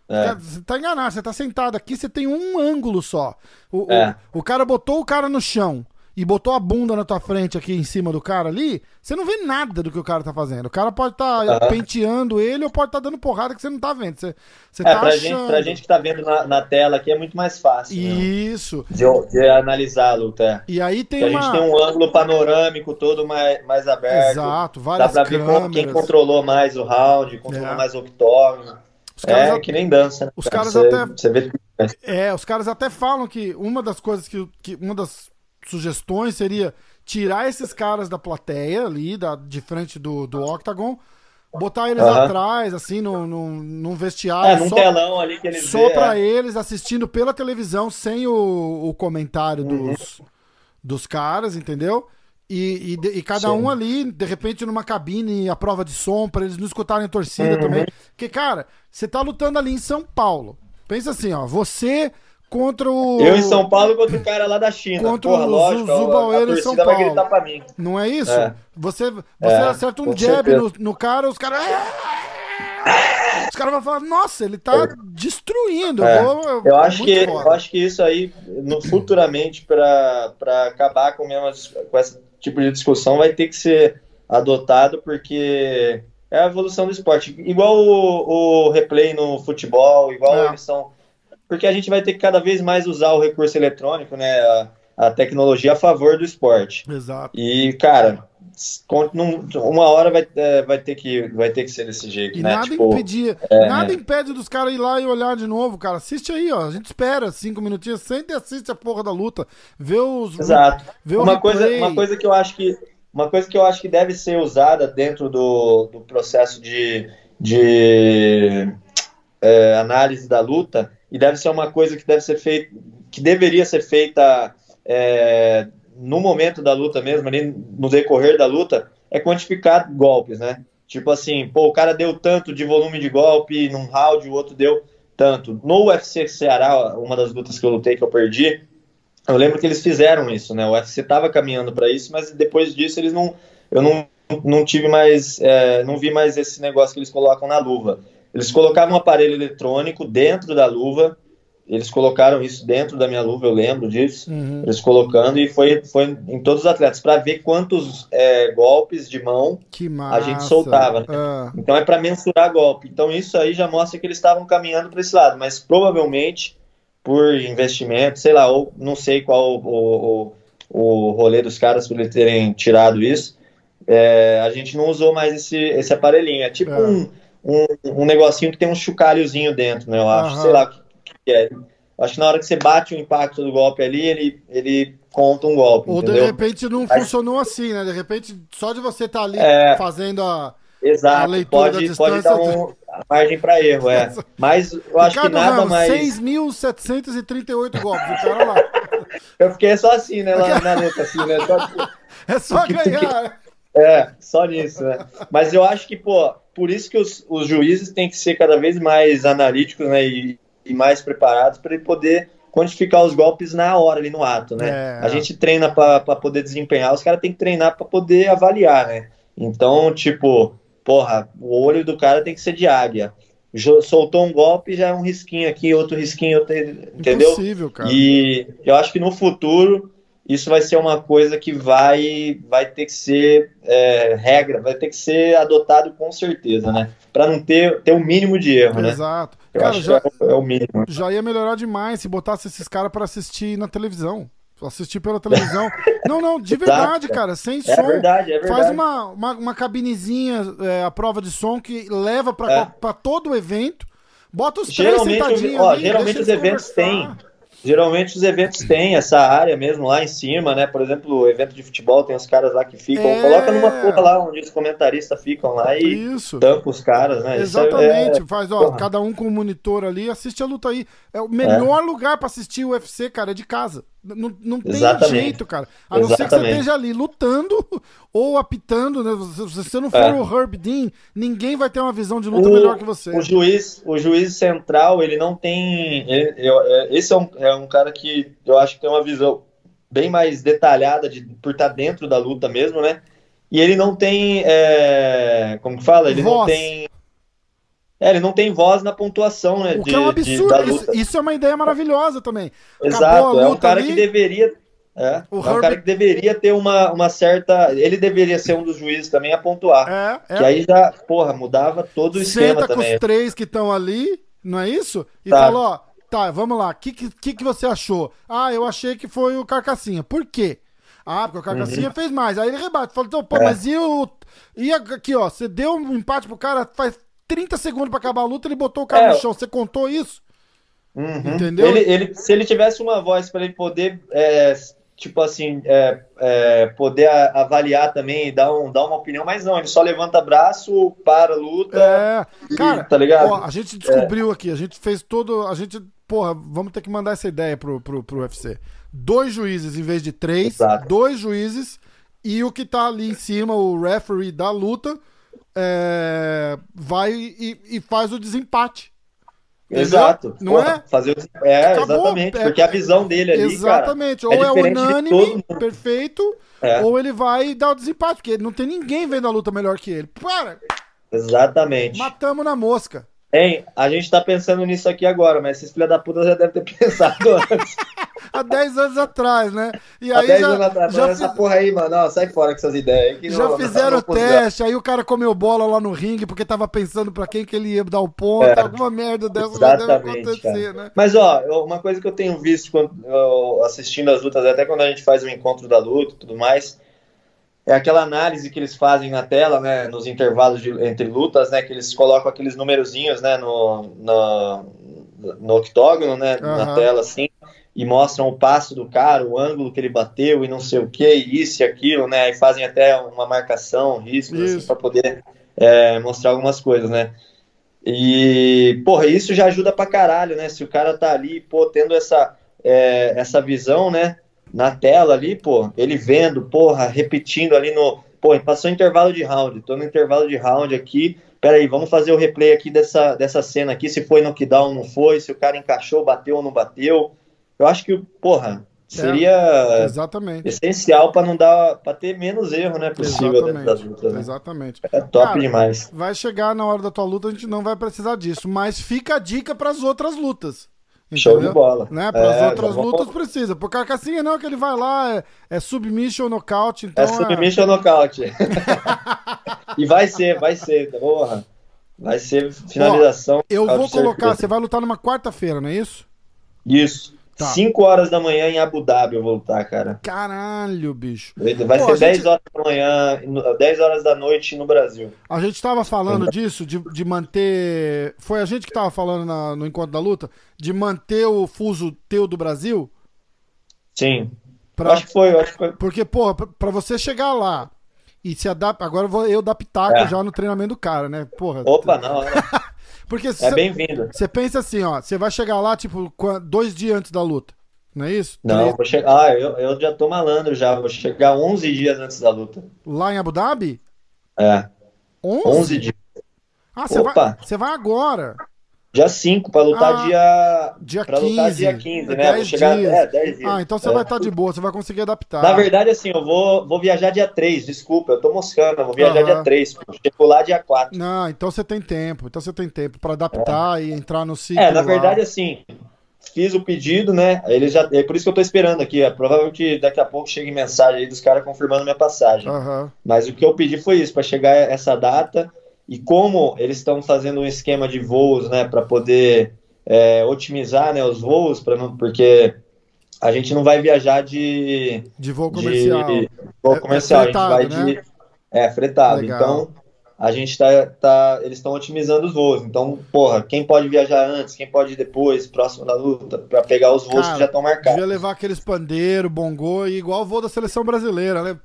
É. Você tá enganado, você tá sentado aqui, você tem um ângulo só. O, o- É. o, cara botou o cara no chão e botou a bunda na tua frente aqui em cima do cara ali, você não vê nada do que o cara tá fazendo. O cara pode estar tá Aham. penteando ele ou pode estar dando porrada que você não tá vendo. Você, você É, tá pra achando. gente, pra gente que tá vendo na, na tela aqui é muito mais fácil né? Isso. de, de analisar a luta. é. E aí tem Porque a uma. gente tem um ângulo panorâmico todo mais, mais aberto. Exato, Dá várias pra ver câmeras. quem controlou mais o round, controlou É. mais o octógono. Os caras É a- que nem dança, né? os cara? caras Você- até- Você vê É, os caras até falam que uma das coisas que, que uma das sugestões seria tirar esses caras da plateia ali, da, de frente do, do Octagon, botar eles Aham. atrás, assim, no, no, num vestiário, É, num só, telão ali que eles só vê, pra é. eles assistindo pela televisão, sem o, o comentário Uhum. dos, dos caras, entendeu? E, e, e cada Sim. um ali, de repente, numa cabine, a prova de som, para eles não escutarem a torcida uhum. também. Porque, cara, você tá lutando ali em São Paulo. Pensa assim, ó, você contra o. Eu em São Paulo contra o cara lá da China. Contra Porra, o lógico, Zubaueiro em São Paulo. Vai gritar pra mim. Não é isso? É. Você, você é, acerta um jab no, no, cara, os caras. Os caras vão falar, nossa, ele tá destruindo. É. Eu, vou, eu, acho que, eu acho que isso aí, no, futuramente, para acabar com, mesmo, com esse tipo de discussão, vai ter que ser adotado, porque é a evolução do esporte. Igual o, o replay no futebol, igual é. eles são. Porque a gente vai ter que cada vez mais usar o recurso eletrônico, né? A, a tecnologia a favor do esporte. Exato. E, cara, uma hora vai, é, vai, ter que, vai ter que ser desse jeito, e né? Nada tipo, impedia, é, nada impede dos caras ir lá e olhar de novo, cara. Assiste aí, ó. A gente espera cinco minutinhos, sente e assiste a porra da luta. Vê os. Exato. Vê uma, coisa, uma coisa que eu acho que. Uma coisa que eu acho que deve ser usada dentro do, do processo de, de é, análise da luta, e deve ser uma coisa que deve ser feita, que deveria ser feita é, no momento da luta mesmo, ali no decorrer da luta, é quantificar golpes, né? Tipo assim, pô, o cara deu tanto de volume de golpe num round, o outro deu tanto. No UFC Ceará, uma das lutas que eu lutei que eu perdi, eu lembro que eles fizeram isso, né? O UFC tava caminhando para isso, mas depois disso eles não, eu não, não tive mais, é, não vi mais esse negócio que eles colocam na luva. Eles colocavam um aparelho eletrônico dentro da luva eles colocaram isso dentro da minha luva, eu lembro disso. Uhum. Eles colocando e foi, foi em todos os atletas para ver quantos é, golpes de mão a gente soltava. Né? Ah. Então é para mensurar golpe. Então isso aí já mostra que eles estavam caminhando para esse lado, mas provavelmente por investimento, sei lá, ou não sei qual o, o, o rolê dos caras por eles terem tirado isso. É, a gente não usou mais esse, esse aparelhinho. É tipo é. Um, um, um, negocinho que tem um chocalhozinho dentro, né? Eu acho, uhum. sei lá é. Acho que na hora que você bate o impacto do golpe ali, ele, ele conta um golpe. Ou entendeu? de repente não Mas... funcionou assim, né? De repente, só de você estar tá ali é... fazendo a, Exato, a leitura pode, pode dar um, margem para erro, é. Mas eu acho Ricardo que nada Ramos, mais. 6.738 golpes, o cara lá. <laughs> Eu fiquei só assim, né? Lá na luta, assim, né? Só... <laughs> É só <laughs> ganhar. É, só nisso, né? Mas eu acho que, pô, por isso que os, os juízes têm que ser cada vez mais analíticos, né? E, e mais preparados para ele poder quantificar os golpes na hora, ali no ato, né? É. A gente treina para poder desempenhar, os caras têm que treinar para poder avaliar, né? Então, tipo, porra, o olho do cara tem que ser de águia. Soltou um golpe, já é um risquinho aqui, outro risquinho, outro, entendeu? Impossível, cara. E eu acho que no futuro isso vai ser uma coisa que vai, vai ter que ser é, regra, vai ter que ser adotado com certeza, né? Para não ter, ter o um mínimo de erro, né? Exato. Cara, já, é, é, o mínimo. Já ia melhorar demais se botasse esses caras para assistir na televisão. Assistir pela televisão. <laughs> não, não, de verdade, cara, sem é som. Verdade, é verdade. Faz uma, uma, uma cabinezinha, é, a prova de som, que leva para é. todo o evento. Bota os geralmente, três sentadinhos ó, ali, Geralmente os eventos têm Geralmente os eventos têm essa área mesmo lá em cima, né? Por exemplo, o evento de futebol tem os caras lá que ficam. É... Coloca numa porra lá onde os comentaristas ficam lá e Isso. tampa os caras, né? É- Exatamente. É... Faz, ó, porra. cada um com um monitor ali, assiste a luta aí. É o melhor é. lugar para assistir o UFC, cara, é de casa. Não, não tem Exatamente. jeito, cara. A não ser que você esteja ali lutando <laughs> ou apitando, né? Se você não for é. o Herb Dean, ninguém vai ter uma visão de luta o, melhor que você. O juiz, o juiz central, ele não tem. Ele, eu, é, esse é um, é um cara que eu acho que tem uma visão bem mais detalhada de, por estar dentro da luta mesmo, né? E ele não tem. É, como que fala? Ele Voz. não tem é, ele não tem voz na pontuação, né? O que de, é um absurdo. Isso, isso, é uma ideia maravilhosa também. Exato, é um cara ali... que deveria. É, o é um cara que deveria ter uma, uma certa. Ele deveria ser um dos juízes também a pontuar. É, é. Que aí já, porra, mudava todo o Senta esquema também. com os três que estão ali, não é isso? E tá. falou, ó, tá, vamos lá, o que, que, que você achou? Ah, eu achei que foi o Carcassinha. Por quê? Ah, porque o Carcassinha uhum. fez mais. Aí ele rebate, falou, então, pô, é. mas e o. E aqui, ó, você deu um empate pro cara faz 30 segundos para acabar a luta, ele botou o cara é. no chão. Você contou isso? Uhum. Entendeu? Ele, ele, se ele tivesse uma voz para ele poder, é, tipo assim, é, é, poder avaliar também e dar, um, dar uma opinião, mas não, ele só levanta braço, para a luta. É, cara, tá ligado? Ó, a gente descobriu aqui, a gente fez todo. A gente, porra, vamos ter que mandar essa ideia pro, pro, pro UFC. Dois juízes em vez de três, Exato. dois juízes e o que tá ali em cima, o referee da luta, é, vai e, e, faz o desempate. Exato. Não Porra, é? Fazer o... É, Acabou. exatamente. É, porque a visão dele ali. Exatamente. Cara, ou é, é unânime, perfeito, é. ou ele vai dar o desempate, porque não tem ninguém vendo a luta melhor que ele. Para! Exatamente. Matamos na mosca. Hein, a gente tá pensando nisso aqui agora, mas esses filha da puta já devem ter <laughs> pensado antes. <laughs> Há 10 anos atrás, né? E Há 10 já, anos atrás, já essa fiz... porra aí, mano, não, sai fora com essas ideias. já não, fizeram o teste, aí o cara comeu bola lá no ringue porque tava pensando pra quem que ele ia dar o ponto, é, alguma merda dessa já deve acontecer, cara. né? Mas, ó, uma coisa que eu tenho visto quando, assistindo as lutas, até quando a gente faz o encontro da luta e tudo mais, é aquela análise que eles fazem na tela, né, nos intervalos de, entre lutas, né, que eles colocam aqueles numerozinhos, né, no, no, no octógono, né, uhum. na tela, assim, e mostram o passo do cara, o ângulo que ele bateu e não sei o que, isso e aquilo, né, e fazem até uma marcação, riscos, assim, para poder é, mostrar algumas coisas, né. E, porra, isso já ajuda pra caralho, né, se o cara tá ali, pô, tendo essa, é, essa visão, né, na tela ali, pô, ele vendo, porra, repetindo ali no. Pô, passou intervalo de round, tô no intervalo de round aqui. Peraí, vamos fazer o replay aqui dessa, dessa cena aqui, se foi knockdown ou não foi, se o cara encaixou, bateu ou não bateu. Eu acho que, porra, seria é, exatamente. essencial para não dar para ter menos erro, né, possível dentro das lutas. Né? Exatamente. É top cara, demais. Vai chegar na hora da tua luta, a gente não vai precisar disso, mas fica a dica para as outras lutas. Show de bola. Né? Para as é, outras lutas vou... precisa. Por Carcassinha não, que ele vai lá, é, é submission ou nocaute. Então é submission ou nocaute. <laughs> e vai ser, vai ser, porra. Vai ser finalização. Ó, eu vou colocar, você vai lutar numa quarta-feira, não é isso? Isso. 5 tá. horas da manhã em Abu Dhabi eu vou lutar, cara. Caralho, bicho. Vai Pô, ser 10 gente... horas da manhã, 10 horas da noite no Brasil. A gente tava falando disso, de, de manter. Foi a gente que tava falando na, no encontro da luta, de manter o fuso teu do Brasil? Sim. Pra... Acho que foi, acho que foi. Porque, pô, pra você chegar lá e se adaptar. Agora eu vou eu dar pitaco é. já no treinamento do cara, né? Porra. Opa, não. <laughs> Porque é bem-vindo. Você pensa assim, ó, você vai chegar lá, tipo, dois dias antes da luta. Não é isso? Não, vou chegar. Ah, eu, eu já tô malandro já. Vou chegar 11 dias antes da luta. Lá em Abu Dhabi? É. 11, 11 dias. Ah, você vai, você vai agora. Dia 5, pra lutar ah, dia. Dia pra 15. Lutar dia 15, né? Vou chegar. Dias. É, 10 dias. Ah, então você é. vai estar tá de boa, você vai conseguir adaptar. Na verdade, assim, eu vou, vou viajar dia 3, desculpa, eu tô moscando, eu vou viajar dia 3, chego lá dia 4. Não, então você tem tempo, então você tem tempo pra adaptar é. e entrar no ciclo. É, na verdade, lá. assim, fiz o pedido, né? Eles já, é por isso que eu tô esperando aqui. É provável que daqui a pouco chegue mensagem aí dos caras confirmando minha passagem. Uhum. Mas o que eu pedi foi isso, para chegar essa data. E como eles estão fazendo um esquema de voos, né, para poder é, otimizar né, os voos, pra não, porque a gente não vai viajar de. De voo comercial. De, voo comercial, é, é fretado, a gente vai né? de. É, fretado. Legal. Então, a gente tá. tá eles estão otimizando os voos. Então, porra, quem pode viajar antes, quem pode ir depois, próximo da luta, para pegar os voos Cara, que já estão marcados. Devia levar aqueles pandeiros, bongô, igual o voo da seleção brasileira, né?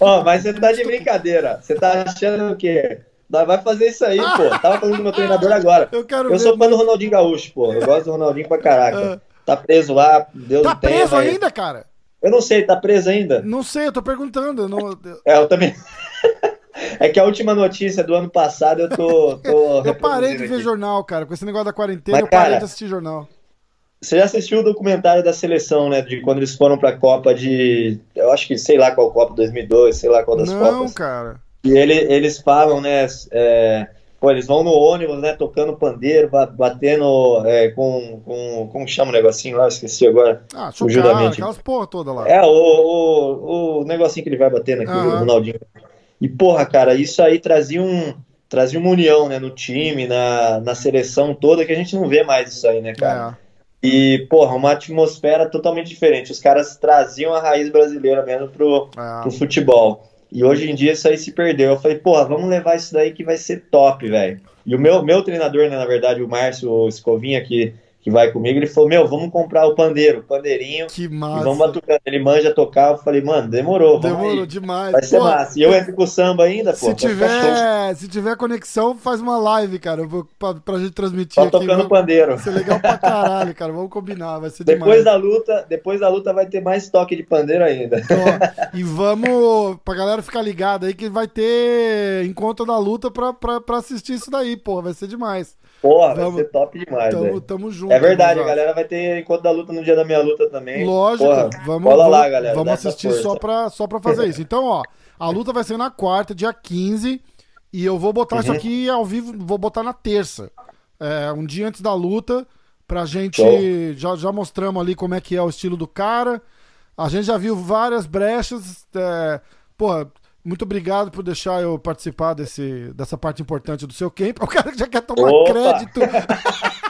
Oh, mas você tá de brincadeira. Você tá achando que Vai fazer isso aí, pô. Tava falando do meu treinador agora. Eu quero Eu sou fã do Ronaldinho Gaúcho, pô. Eu gosto do Ronaldinho pra caraca. Ah. Tá preso lá, Deus Tá preso ainda, cara? Eu não sei, tá preso ainda? Não sei, eu tô perguntando. Eu não... É, eu também. <laughs> É que a última notícia do ano passado eu tô. tô <laughs> eu parei de ver aqui. jornal, cara. Com esse negócio da quarentena, Mas, eu parei cara, de assistir jornal. Você já assistiu o documentário da seleção, né? De quando eles foram pra Copa de. Eu acho que sei lá qual Copa, 2002, sei lá qual das não, Copas. Não, cara. E ele, eles falam, né? É, pô, eles vão no ônibus, né? Tocando pandeiro, batendo é, com, com. Como chama o negocinho lá? Esqueci agora. Ah, chucara, aquelas porra toda lá. É, o, o, o negocinho que ele vai batendo aqui, uhum. o Ronaldinho. E, porra, cara, isso aí trazia um. Trazia uma união, né, no time, na, na seleção toda, que a gente não vê mais isso aí, né, cara? É. E, porra, uma atmosfera totalmente diferente. Os caras traziam a raiz brasileira mesmo pro, é. pro futebol. E hoje em dia isso aí se perdeu. Eu falei, porra, vamos levar isso daí que vai ser top, velho. E o meu, meu treinador, né, na verdade, o Márcio Escovinha, que, que vai comigo, ele falou, meu, vamos comprar o pandeiro, o pandeirinho. Que massa. E vamos batucando. Ele manja tocar. Eu falei, mano, demorou. Demorou demais. Vai ser Pô, massa. E eu entro com o samba ainda, pô. Se tiver, se tiver conexão, faz uma live, cara, pra, pra gente transmitir Só aqui. tocando Vai pandeiro. ser legal pra caralho, cara. Vamos combinar, vai ser Depois demais. da luta, depois da luta vai ter mais toque de pandeiro ainda. Ó, e vamos, pra galera ficar ligada aí, que vai ter encontro da luta pra, pra, pra assistir isso daí, pô. Vai ser demais. Porra, Vamos. vai ser top demais, Tamo, tamo junto. É verdade, a galera vai ter encontro da luta no dia da minha luta também. Lógico, Porra, vamos, cola lá, galera. vamos assistir força. só pra, só pra fazer isso. Então, ó, a luta vai ser na quarta, dia 15, e eu vou botar isso Uhum. aqui ao vivo, vou botar na terça. É, um dia antes da luta, pra gente. Já, já mostramos ali como é que é o estilo do cara. A gente já viu várias brechas. É, porra, muito obrigado por deixar eu participar desse, dessa parte importante do seu camp. O cara já quer tomar Opa! crédito. <laughs>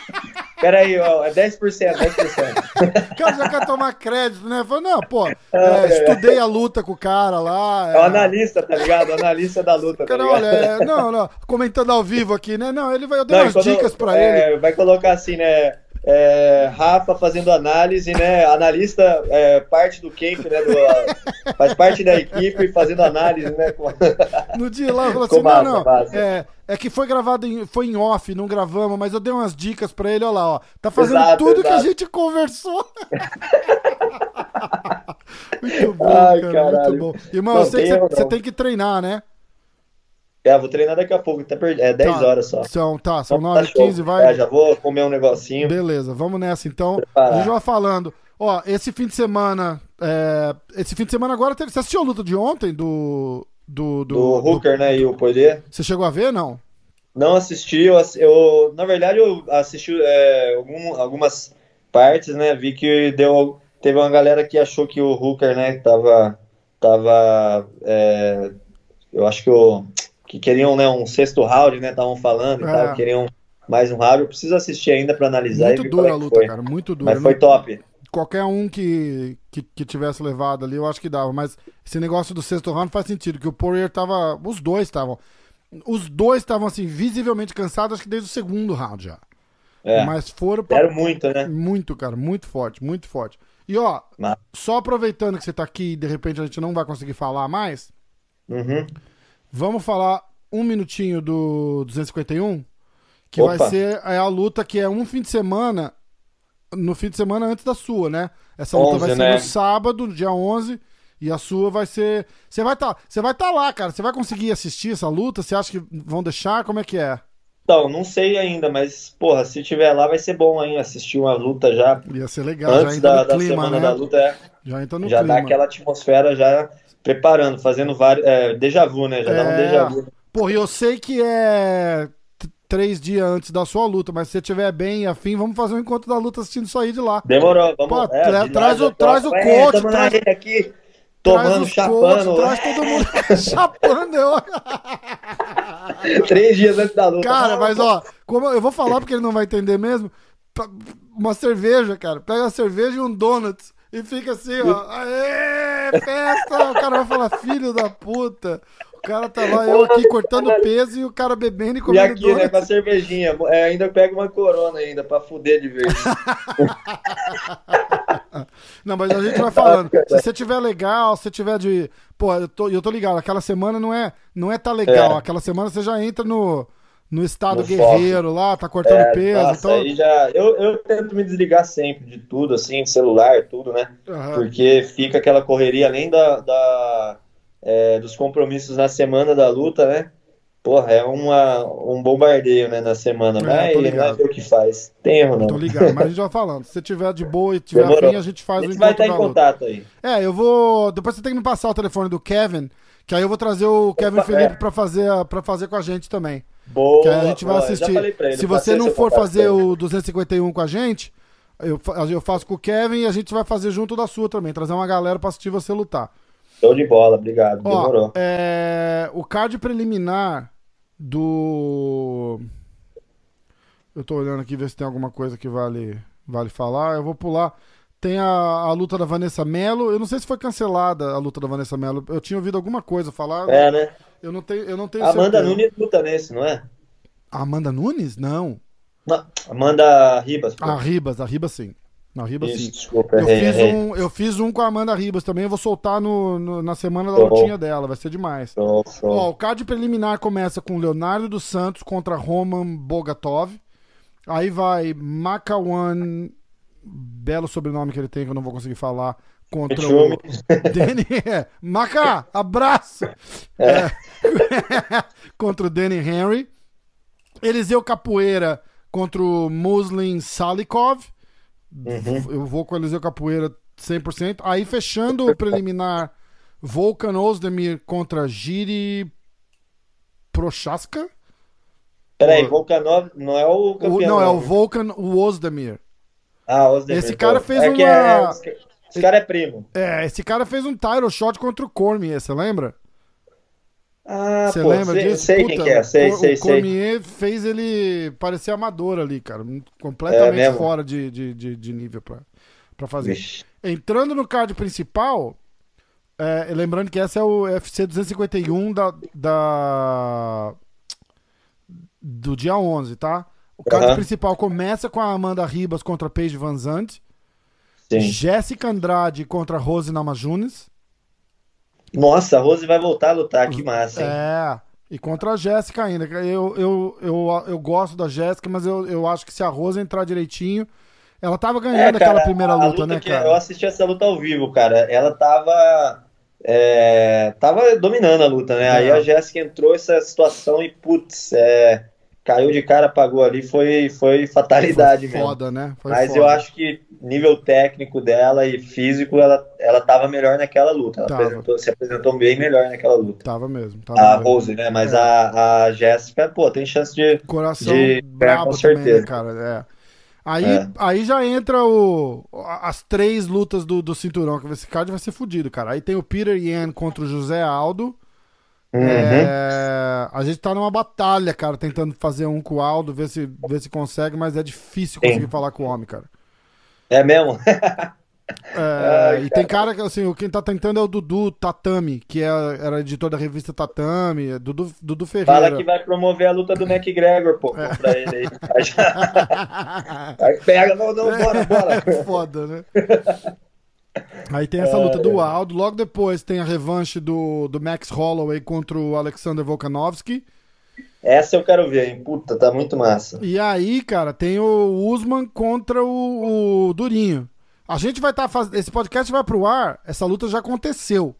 Pera aí, ó, é 10%, 10%. O cara já quer tomar crédito, né? Falou, não, pô, é, Ai, ai, ai. estudei a luta com o cara lá. É o analista, tá ligado? O analista da luta, tá Cara, ligado? olha, é, não, não, comentando ao vivo aqui, né? Não, ele vai, eu dei Não, umas quando- dicas pra é, ele. Vai colocar assim, né? É, Rafa fazendo análise, né? Analista, é, parte do camp, né? do- <laughs> faz parte da equipe fazendo análise, né? com- <laughs> No dia lá, falou assim: não, massa, não, massa. é, é que foi gravado em, foi em off, não gravamos, mas eu dei umas dicas pra ele, olha lá, ó. Tá fazendo Exato, tudo que a exato. gente conversou. <laughs> muito bom, Ai, cara, muito caralho. bom. Irmão, Não, eu sei que você- não. tem que treinar, né? É, vou treinar daqui a pouco, tá per... é 10 Tá, horas só. São, tá, são Tá 9 show. 15 vai. É, já vou comer um negocinho. Beleza, vamos nessa então. Preparar. A gente vai falando. Ó, esse fim de semana. é, esse fim de semana agora teve. Você assistiu a luta de ontem do. Do, do, Do do- Hooker, né? E o Poirier. Você chegou a ver, não? Não assisti, eu, eu- na verdade eu assisti é, algum- algumas partes, né? Vi que deu, teve uma galera que achou que o Hooker, né, tava, tava, é, eu acho que o que queriam, né, um sexto round, né? Estavam falando e É. tal, queriam mais um round. Eu preciso assistir ainda pra analisar Muito e dura é a luta, foi. cara. Muito dura. Mas foi top. Qualquer um que, que, que tivesse levado ali, eu acho que dava. Mas esse negócio do sexto round faz sentido, que o Poirier tava. Os dois estavam. Os dois estavam, assim, visivelmente cansados, acho que desde o segundo round já. É, Mas foram pra deram muito, né? Muito, cara, muito forte, muito forte. E ó, Mas- só aproveitando que você tá aqui e de repente a gente não vai conseguir falar mais, Uhum. Vamos falar um minutinho do 251, que Opa. vai ser é a luta que é um fim de semana, no fim de semana antes da sua, né? Essa luta 11, vai ser né? no sábado, dia 11, e a sua vai ser. Você vai estar tá, você vai tá lá, cara. Você vai conseguir assistir essa luta? Você acha que vão deixar? Como é que é? Então, não sei ainda, mas, porra, se tiver lá vai ser bom, hein? Assistir uma luta já Ia ser legal, já antes entra da, no da clima, semana né? da luta, é. Já entra no já clima. dá aquela atmosfera já preparando, fazendo vários. É, déjà vu, né? Já dá um É. déjà vu. Porra, e eu sei que é três dias antes da sua luta, mas se você estiver bem afim, vamos fazer um encontro da luta assistindo isso aí de lá. Demorou, vamos Pô, é, de traz o- traz o É, coach, na traz- aqui, tomando, chapando. traz todo mundo <laughs> chapando. Eu... Três dias antes da luta. Cara, mas ó, como eu vou falar porque ele não vai entender mesmo. pa- Uma cerveja, cara. Pega uma cerveja e um donuts. E fica assim, ó. Aê, festa! O cara vai falar, filho da puta. O cara tá lá, eu aqui cortando <laughs> peso e o cara bebendo e E comendo aqui, né, com a cervejinha. É, ainda pega uma corona ainda, pra fuder de verde. <laughs> Não, mas a gente vai falando. <laughs> Se você tiver legal, se tiver de. Pô, eu tô, eu tô ligado, aquela semana não é, não é tá legal. É. Aquela semana você já entra no, no estado No guerreiro lá, tá cortando É, peso. nossa, então. aí já. Eu, eu tento me desligar sempre de tudo, assim, celular, tudo, né? Aham. Porque fica aquela correria, além da, da, é, dos compromissos na semana da luta, né? Porra, é uma, um bombardeio, né, na semana. É, Mas aí, vai ver o que faz. Tem erro, não. Tô ligado, mas a gente <laughs> vai falando. Se você tiver de boa e tiver Demorou. afim, a gente faz A o gente vai estar em da luta. contato aí. É, eu vou. Depois você tem que me passar o telefone do Kevin, que aí eu vou trazer o Kevin Opa, Felipe é. pra fazer, pra fazer com a gente também. Boa, Que a gente vai boa, já assistir. ele, Se você não for fazer o 251 com a gente, eu, eu faço com o Kevin e a gente vai fazer junto da sua também. Trazer uma galera pra assistir você lutar. Show de bola, obrigado. Ó, Demorou. é, o card preliminar do. Eu tô olhando aqui ver se tem alguma coisa que vale, vale falar. Eu vou pular. Tem a, a luta da Vanessa Mello. Eu não sei se foi cancelada a luta da Vanessa Mello. Eu tinha ouvido alguma coisa falar. É, né? Eu não tenho, eu não tenho Amanda certeza. Nunes luta nesse, não é? Amanda Nunes? Não. Não, Amanda Ribas. pô. A Ribas, a Ribas sim. Na Ribas Isso, sim. desculpa, Eu errei, fiz, errei. um, eu fiz um com a Amanda Ribas também, eu vou soltar no, no- na semana da Show. lutinha dela, vai ser demais. Show, show. Ó, o card preliminar começa com Leonardo dos Santos contra Roman Bogatov. Aí vai Makawan, belo sobrenome que ele tem que eu não vou conseguir falar, contra o Danny. É, <laughs> Maca, abraço! É, <laughs> contra o Danny Henry. Eliseu Capoeira contra o Muslin Salikov. Uhum. Eu vou com o Eliseu Capoeira 100%. Aí fechando o preliminar, Volkan Ozdemir contra Giri Prochaska. Peraí, o- Volkanov não é o O- campeão. não, é o né? Volkan Ozdemir. Ah, Ozdemir, Esse cara fez é uma- é- ca- esse cara é primo. É, esse cara fez um title shot contra o Cormier, você lembra? Ah, Você lembra sei, disso? sei Puta, quem que é, sei, o, sei, o sei. Cormier fez ele parecer amador ali, cara. Completamente É fora de, de, de, de nível pra, pra fazer. Vixe. Entrando no card principal, é, lembrando que essa é o UFC 251 da, da do dia 11, tá? O card Aham. principal começa com a Amanda Ribas contra Paige Van Zandt, Sim. Jéssica Andrade contra Rose Namajunas, Nossa, a Rose vai voltar a lutar, que massa, hein? é, e contra a Jéssica ainda. Eu, eu, eu, eu gosto da Jéssica, mas eu, eu acho que se a Rose entrar direitinho, ela tava ganhando É, cara, aquela primeira a luta, né, cara? Eu assisti essa luta ao vivo, cara. Ela tava. é, tava dominando a luta, né? É. Aí a Jéssica entrou essa situação e, putz, é, caiu de cara, pagou ali, foi, foi fatalidade Foi mesmo. foda, né? Foi Mas foda. eu acho que nível técnico dela e físico, ela, ela tava melhor naquela luta. Ela apresentou- se apresentou bem melhor naquela luta. Tava mesmo. Tava A mesmo. Rose, né? Mas É. a, a Jéssica, pô, tem chance de. Coração de brabo com também, né, certeza. cara. É. Aí, É. aí já entra o, as três lutas do, do cinturão, que esse card vai ser fudido, cara. Aí tem o Peter Yan contra o José Aldo. Uhum. É, a gente tá numa batalha, cara, tentando fazer um com o Aldo, ver se, ver se consegue, mas é difícil Sim. conseguir falar com o homem, cara. É mesmo? <laughs> É, Ai, e tem cara que, assim, quem tá tentando é o Dudu Tatami, que é, era editor da revista Tatami, é Dudu, Dudu Ferreira. Fala que vai promover a luta do McGregor, pô, É. pra ele aí. <laughs> Aí, pega, não, não, bora, bora. <laughs> Foda, né? Aí tem essa luta do Aldo. Logo depois tem a revanche do, do Max Holloway contra o Alexander Volkanovski. Essa eu quero ver, hein? Puta, tá muito massa. E aí, cara, tem o Usman contra o, o Durinho. A gente vai estar fazendo. Esse podcast vai pro ar. Essa luta já aconteceu,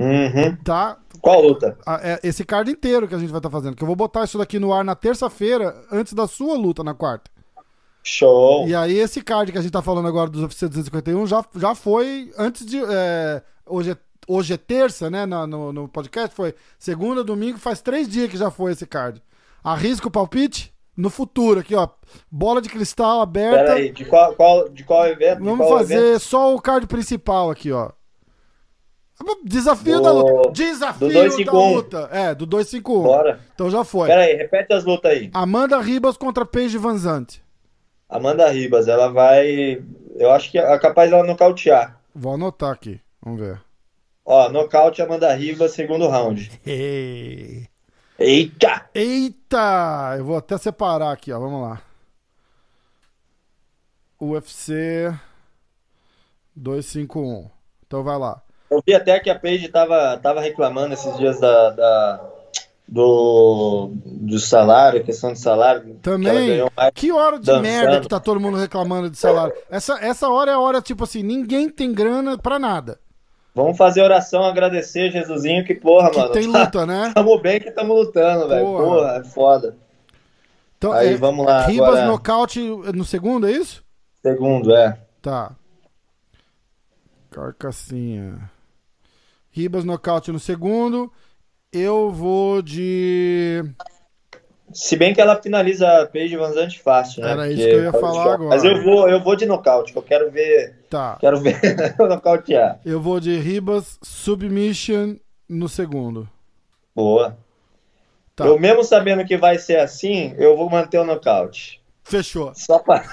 Uhum. tá? Qual luta? É Esse card inteiro que a gente vai estar fazendo. Que eu vou botar isso daqui no ar na terça-feira, antes da sua luta na quarta. Show. E aí, esse card que a gente tá falando agora dos UFC 251 já, já foi antes de. é, hoje, é, hoje é terça, né? na- No, no podcast. Foi segunda, domingo, faz três dias que já foi esse card. Arrisca o palpite? No futuro, aqui, ó. Bola de cristal aberta. Pera aí, de qual, qual, de qual evento? Vamos qual fazer evento? só o card principal aqui, ó. Desafio Do- da luta. Desafio do 251. da luta. É, do 251. Bora. Então já foi. Pera aí, repete as lutas aí. Amanda Ribas contra Paige Van Zandt. Amanda Ribas, ela vai. Eu acho que é capaz dela nocautear. Vou anotar aqui. Vamos ver. Ó, nocaute Amanda Ribas, segundo round. <laughs> Eita! Eita! Eu vou até separar aqui, ó. Vamos lá. UFC 251. Então vai lá. Eu vi até que a Paige tava, tava reclamando esses dias da, da- do, do salário, questão de salário. que Também. mais. Que hora de dançando. merda que tá todo mundo reclamando de salário. Essa, essa hora é a hora, tipo assim, ninguém tem grana pra nada. Vamos fazer oração, agradecer Jesusinho, que porra, Que mano. tem luta, né? Tamo bem que tamo lutando, velho. Porra. Porra, é foda. Então, Aí é, vamos lá, Ribas agora. nocaute no segundo, é isso? Segundo, é. Tá. Carcassinha. Ribas nocaute no segundo. Eu vou de. Se bem que ela finaliza a Paige Van Zandt fácil, né? Era isso Porque que eu ia falar agora. Mas eu vou, eu vou de nocaute, que eu quero ver, Tá. quero ver <laughs> nocautear. Eu vou de Ribas submission no segundo. Boa. Tá. Eu mesmo sabendo que vai ser assim, eu vou manter o nocaute. Fechou. Só pra,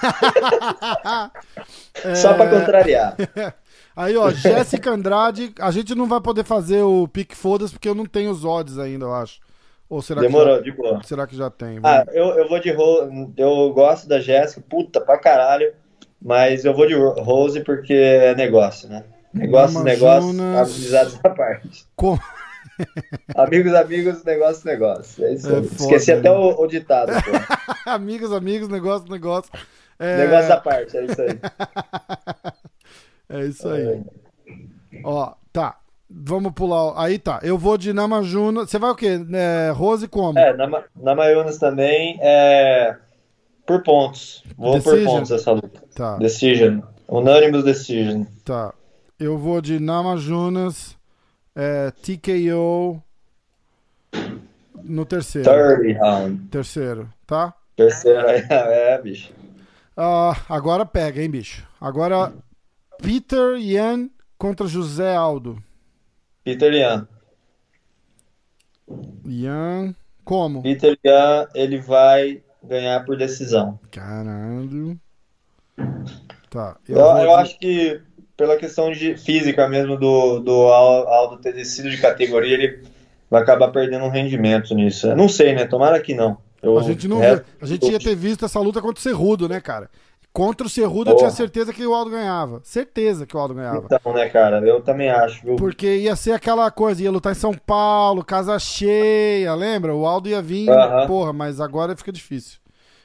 É, <laughs> só pra contrariar. <laughs> Aí, ó, Jéssica Andrade. A gente não vai poder fazer o pique fodas porque eu não tenho os odds ainda, eu acho. Ou será Demorou, que de boa. já, será que já tem? Ah, eu, eu vou de Rose. Eu gosto da Jéssica, puta pra caralho. Mas eu vou de Ro- Rose porque é negócio, né? Negócio, Amazonas- negócio, amizades à parte. Com- <laughs> Amigos, amigos, negócio, negócio. É isso É foda, Esqueci até né? o, o ditado, <laughs> amigos, amigos, negócio, negócio. É, Negócio à parte, é isso aí. <laughs> é isso aí. Ó, tá. Vamos pular. Aí tá. Eu vou de Namajuna. Você vai o quê? É, Rose como? É, na, Ma- na Mayonnaise também é por pontos. Vou Decision. por pontos essa luta. Tá, Decision. Unanimous Decision. tá. Eu vou de Namajunas, é, TKO no terceiro. 30 round. Terceiro, tá? Terceiro, <laughs> é, bicho. Ah, agora pega, hein, bicho. Agora Peter Yan contra José Aldo. Peter Yan. Yan, como? Peter Yan, ele vai ganhar por decisão. Caralho. Tá. Eu, eu de- acho que pela questão de física mesmo do, do Al- Aldo ter descido de categoria, ele vai acabar perdendo um rendimento nisso. Eu não sei, né? Tomara que não. Eu, A gente não. A gente ia ter visto essa luta contra o Cerrudo, né, cara? Contra o Cerrudo eu tinha certeza que o Aldo ganhava. Certeza que o Aldo ganhava. Então, né, cara? Eu também acho, viu? Porque ia ser aquela coisa, ia lutar em São Paulo, casa cheia, lembra? O Aldo ia vir, Aham. porra, mas agora fica difícil.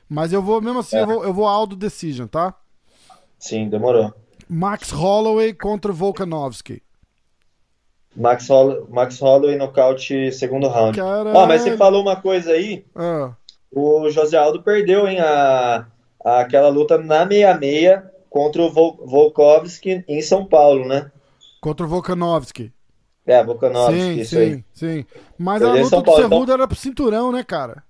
Mas eu vou, mesmo assim, É. eu, vou, eu vou Aldo Decision, tá? Sim, demorou. Max Holloway contra Volkanovski. Max, Holl Max Holloway nocaute segundo round. Caralho. Ó, mas você falou uma coisa aí, Ah, o José Aldo perdeu, hein, a- aquela luta na 66 contra o Vol Volkovski em São Paulo, né? contra o Volkanovski. É, Volkanovski, Sim, isso aí. sim, sim. Mas Perdeu a em luta São do Paulo, Cerrudo então- era pro cinturão, né, cara?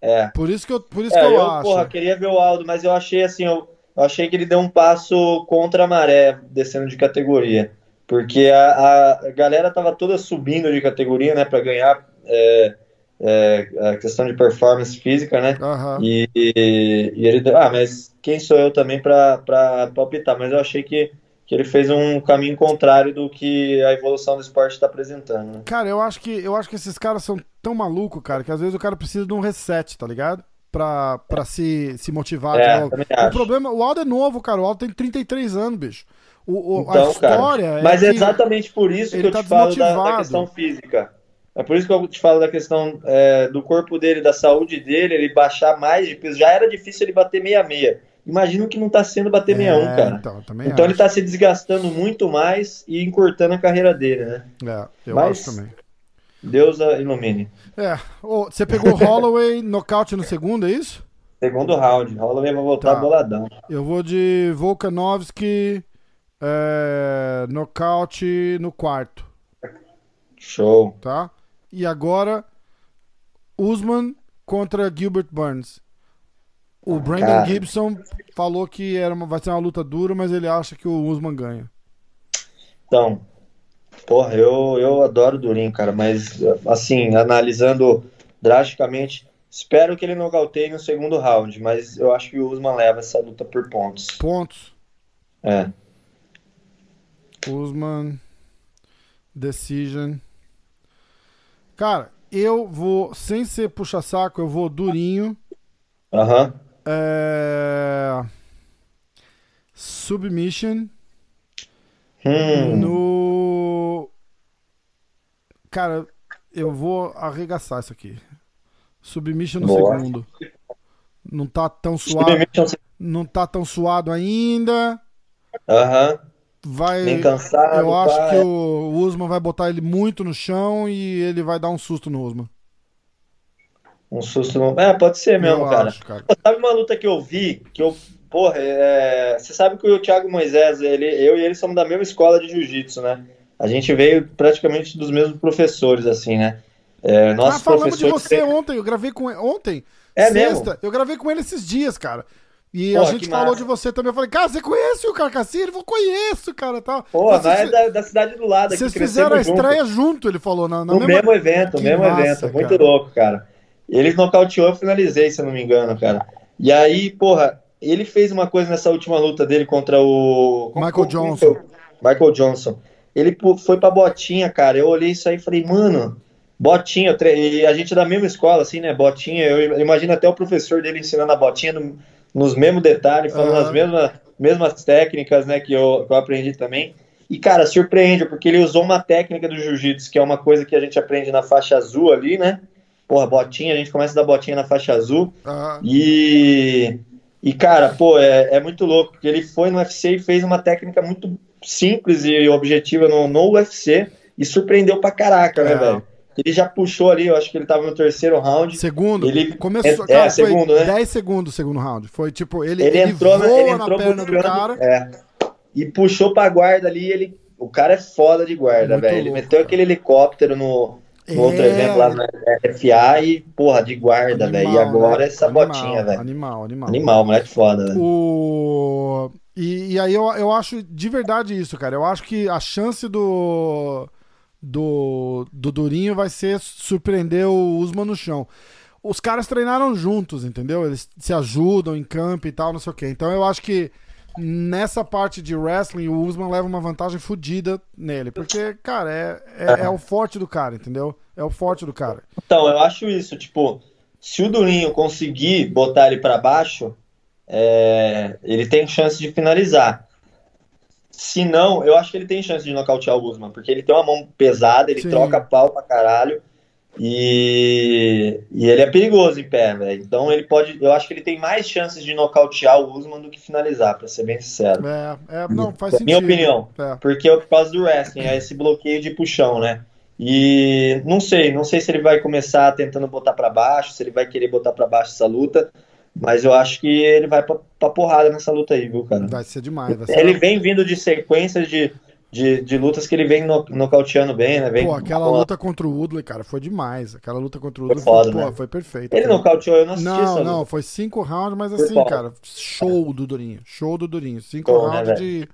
É. Por isso que eu, por isso É, que eu, eu, acho. porra, queria ver o Aldo, mas eu achei assim, eu, eu achei que ele deu um passo contra a maré, descendo de categoria. Porque a, a galera tava toda subindo de categoria, né, pra ganhar é, é, a questão de performance física, né? Aham. E, e, e ele, ah, mas quem sou eu também pra pra palpitar? Mas eu achei que, que ele fez um caminho contrário do que a evolução do esporte está apresentando, né? Cara, eu acho que eu acho que esses caras são tão malucos, cara, que às vezes o cara precisa de um reset, tá ligado? Pra, pra se, se motivar É, O problema, o Aldo é novo, cara. O Aldo tem 33 anos, bicho. O, o- Então, a história cara, é mas é exatamente por isso que eu tá te falo da, da questão física. É por isso que eu te falo da questão é, do corpo dele, da saúde dele, ele baixar mais de peso. Já era difícil ele bater 66. Imagina o que não tá sendo bater 61, É, cara. Então, Então ele acho. tá se desgastando muito mais e encurtando a carreira dele, né? É, eu Mas- acho também. Deus ilumine. É, ô, você pegou o Holloway <laughs> nocaute no segundo, é isso? Segundo round, Holloway vai voltar Tá. boladão. Eu vou de Volkanovski é, nocaute no quarto, Show. tá? E agora, Usman contra Gilbert Burns. O Brandon Cara. Gibson falou que era uma- vai ser uma luta dura, mas ele acha que o Usman ganha. Então, porra, eu, eu adoro o Durinho, cara, mas assim, analisando drasticamente, espero que ele nocauteie no segundo round, mas eu acho que o Usman leva essa luta por pontos. Pontos. É. Usman. Decision. Cara, eu vou, sem ser puxa-saco, eu vou durinho. Aham. É... Submission Hum, no. Cara, eu vou arregaçar isso aqui. Submission no Boa. segundo. Não tá tão suado. Não tá tão suado ainda. Aham. Vai. Bem cansado, Eu acho pá, que é. o Usman vai botar ele muito no chão e ele vai dar um susto no Usman. Um susto. No... É, pode ser mesmo, eu cara. acho, cara. Pô, Sabe uma luta que eu vi, que eu, porra, é... você sabe que o Thiago Moisés, ele, eu e ele somos da mesma escola de jiu-jitsu, né? A gente veio praticamente dos mesmos professores, assim, né? É, Ah, nossos falamos de você ontem, eu gravei com ele. Ontem? É sexta, mesmo? eu gravei com ele esses dias, cara. E a gente falou massa. de você também. Eu falei, cara, você conhece o Carcassi? Ele falou, conheço, cara, tal. Pô, nós é da, da cidade do lado, aqui vocês fizeram a junto. estreia junto, ele falou, na, na No mesma- mesmo evento, Que mesmo massa, evento. Muito cara. louco, cara. Ele nocauteou, eu finalizei, se eu não me engano, cara. E aí, porra, ele fez uma coisa nessa última luta dele contra o. Michael como- Johnson. Michael Johnson. Ele foi pra botinha, cara. Eu olhei isso aí e falei, mano, Botinha, e a gente é da mesma escola, assim, né? Botinha, eu imagino até o professor dele ensinando a botinha no, nos mesmos detalhes, falando uhum. as mesmas, mesmas técnicas, né, que eu, que eu aprendi também. E, cara, surpreende, porque ele usou uma técnica do jiu-jitsu, que é uma coisa que a gente aprende na faixa azul ali, né? Porra, botinha, a gente começa da botinha na faixa azul. Uhum. E, e, cara, pô, é, é muito louco, porque ele foi no UFC e fez uma técnica muito simples e objetiva no, no UFC e surpreendeu pra caraca, né, é. velho? Ele já puxou ali, eu acho que ele tava no terceiro round. Segundo. Ele começou. É, cara, é segundo, né? 10 segundos o segundo round. Foi tipo, ele, ele, ele entrou, na, ele entrou na perna do cara. É, e puxou pra guarda ali. Ele, o cara é foda de guarda, velho. Ele meteu cara. aquele helicóptero no, no é... outro evento lá na FA e, porra, de guarda, velho. E agora né? essa animal, botinha, velho. Animal, animal. Animal, moleque foda, velho. O... E, e aí eu, eu acho de verdade isso, cara. Eu acho que a chance do do, do Durinho vai ser surpreender o Usman no chão. Os caras treinaram juntos, entendeu? Eles se ajudam em campo e tal, não sei o quê. Então eu acho que nessa parte de wrestling o Usman leva uma vantagem fodida nele. Porque, cara, é, é, é, o forte do cara, entendeu? É o forte do cara. Então, eu acho isso, tipo, se o Durinho conseguir botar ele para baixo, é, ele tem chance de finalizar. Se não, eu acho que ele tem chance de nocautear o Usman, porque ele tem uma mão pesada, ele Sim. troca pau pra caralho. E, e ele é perigoso em pé, velho. Então ele pode. Eu acho que ele tem mais chances de nocautear o Usman do que finalizar, pra ser bem sincero. É, é não, faz sentido. Minha opinião. É. Porque é por causa do wrestling, é esse bloqueio de puxão, né? E não sei, não sei se ele vai começar tentando botar para baixo, se ele vai querer botar para baixo essa luta. Mas eu acho que ele vai pra, pra porrada nessa luta aí, viu, cara? Vai ser demais. Vai ser ele vem vindo de sequências de, de, de, lutas que ele vem no, nocauteando bem, né? Vem pô, aquela luta contra o Woodley, cara, foi demais. Aquela luta contra o Woodley foi, foda, foi, né? pô, foi perfeito. Ele nocauteou, eu não assisti Não, não, foi cinco rounds, mas assim, cara, show do Durinho. Show do Durinho. Cinco pô, né, rounds né, de,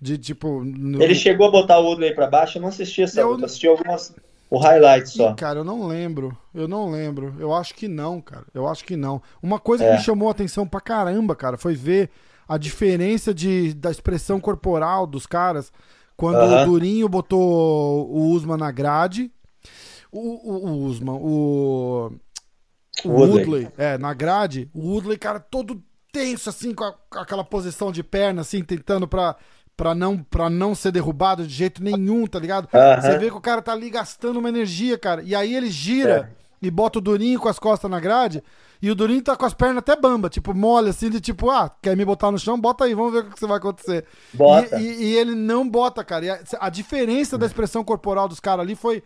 de, tipo... No... Ele chegou a botar o Woodley pra baixo, eu não assisti essa eu... luta, assisti algumas o highlight só. Ih, cara, eu não lembro. Eu não lembro. Eu acho que não, cara. Eu acho que não. Uma coisa é. que me chamou a atenção pra caramba, cara, foi ver a diferença de, da expressão corporal dos caras quando o Durinho botou o Usman na grade. O, o, o Usman, o. O Woodley. Woodley, é, na grade, o Woodley, cara, todo tenso, assim, com, a, com aquela posição de perna, assim, tentando pra pra não, pra não ser derrubado de jeito nenhum, tá ligado? Você vê que o cara tá ali gastando uma energia, cara. E aí ele gira é. e bota o Durinho com as costas na grade. E o Durinho tá com as pernas até bamba, tipo, mole, assim, de tipo, ah, quer me botar no chão? Bota aí, vamos ver o que vai acontecer. Bota. E, e, e ele não bota, cara. A, a diferença da expressão corporal dos caras ali foi,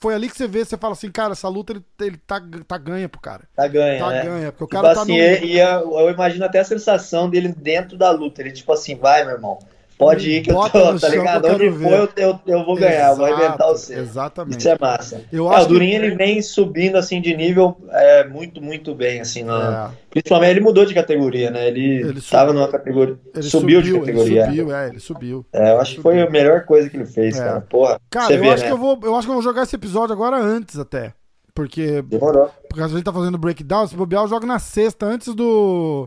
foi ali que você vê, você fala assim, cara, essa luta ele, ele tá, tá ganha pro cara. Tá ganha. Tá né? ganha, porque o tipo cara tá assim, no... e eu, eu imagino até a sensação dele dentro da luta. Ele, tipo assim, vai, meu irmão. Pode ir que eu tô, tá ligado? Onde for eu, eu, eu, vou ganhar, Exato, vou arrebentar você. Exatamente. Isso é massa. Eu é, o Durinho que... ele vem subindo assim de nível é, muito, muito bem, assim. Na... É. Principalmente ele mudou de categoria, né? Ele, ele estava numa categoria. Ele subiu, subiu, de categoria. Ele subiu, é, ele subiu. É, eu acho que foi a melhor coisa que ele fez, é. cara. Porra. Cara, eu, vê, acho né? que eu, vou, eu acho que eu vou jogar esse episódio agora antes até. Porque. Demorou. Porque a gente tá fazendo breakdown, se bobear, eu jogo na sexta, antes do,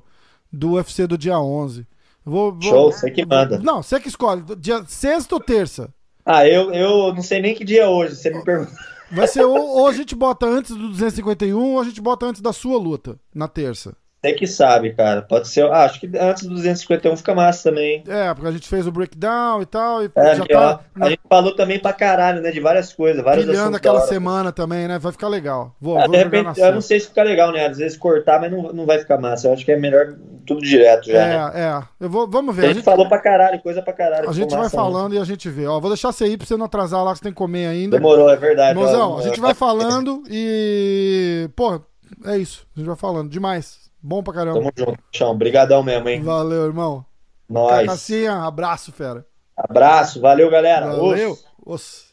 do UFC do dia 11. Vou, vou, Show, você que manda. Não, você que escolhe. Dia sexta ou terça? Ah, eu, eu não sei nem que dia é hoje, você me pergunta. Vai ser ou, ou a gente bota antes do 251 ou a gente bota antes da sua luta, na terça. Você que sabe, cara. Pode ser. Ah, acho que antes do 251 fica massa também. É, porque a gente fez o breakdown e tal. E é, já tá, ó, A gente falou também pra caralho, né? De várias coisas. Vários Pilhando aquela semana também, né? Vai ficar legal. Vou, é, vou de repente, eu não sei se fica legal, né? Às vezes cortar, mas não, não vai ficar massa. Eu acho que é melhor tudo direto já. É, né? é. Eu vou, vamos ver. A gente, a gente falou pra caralho, coisa pra caralho. A gente vai falando e a gente vê. Ó, vou deixar você ir pra você não atrasar lá que você tem que comer ainda. Demorou, é verdade. Mozão, a gente vai <laughs> falando e. Pô, é isso. A gente vai falando. Demais. Bom pra caramba. Tamo junto, chão. Obrigadão mesmo, hein? Valeu, irmão. Nós. Cacacinha, abraço, fera. Abraço, valeu, galera. Valeu. Os.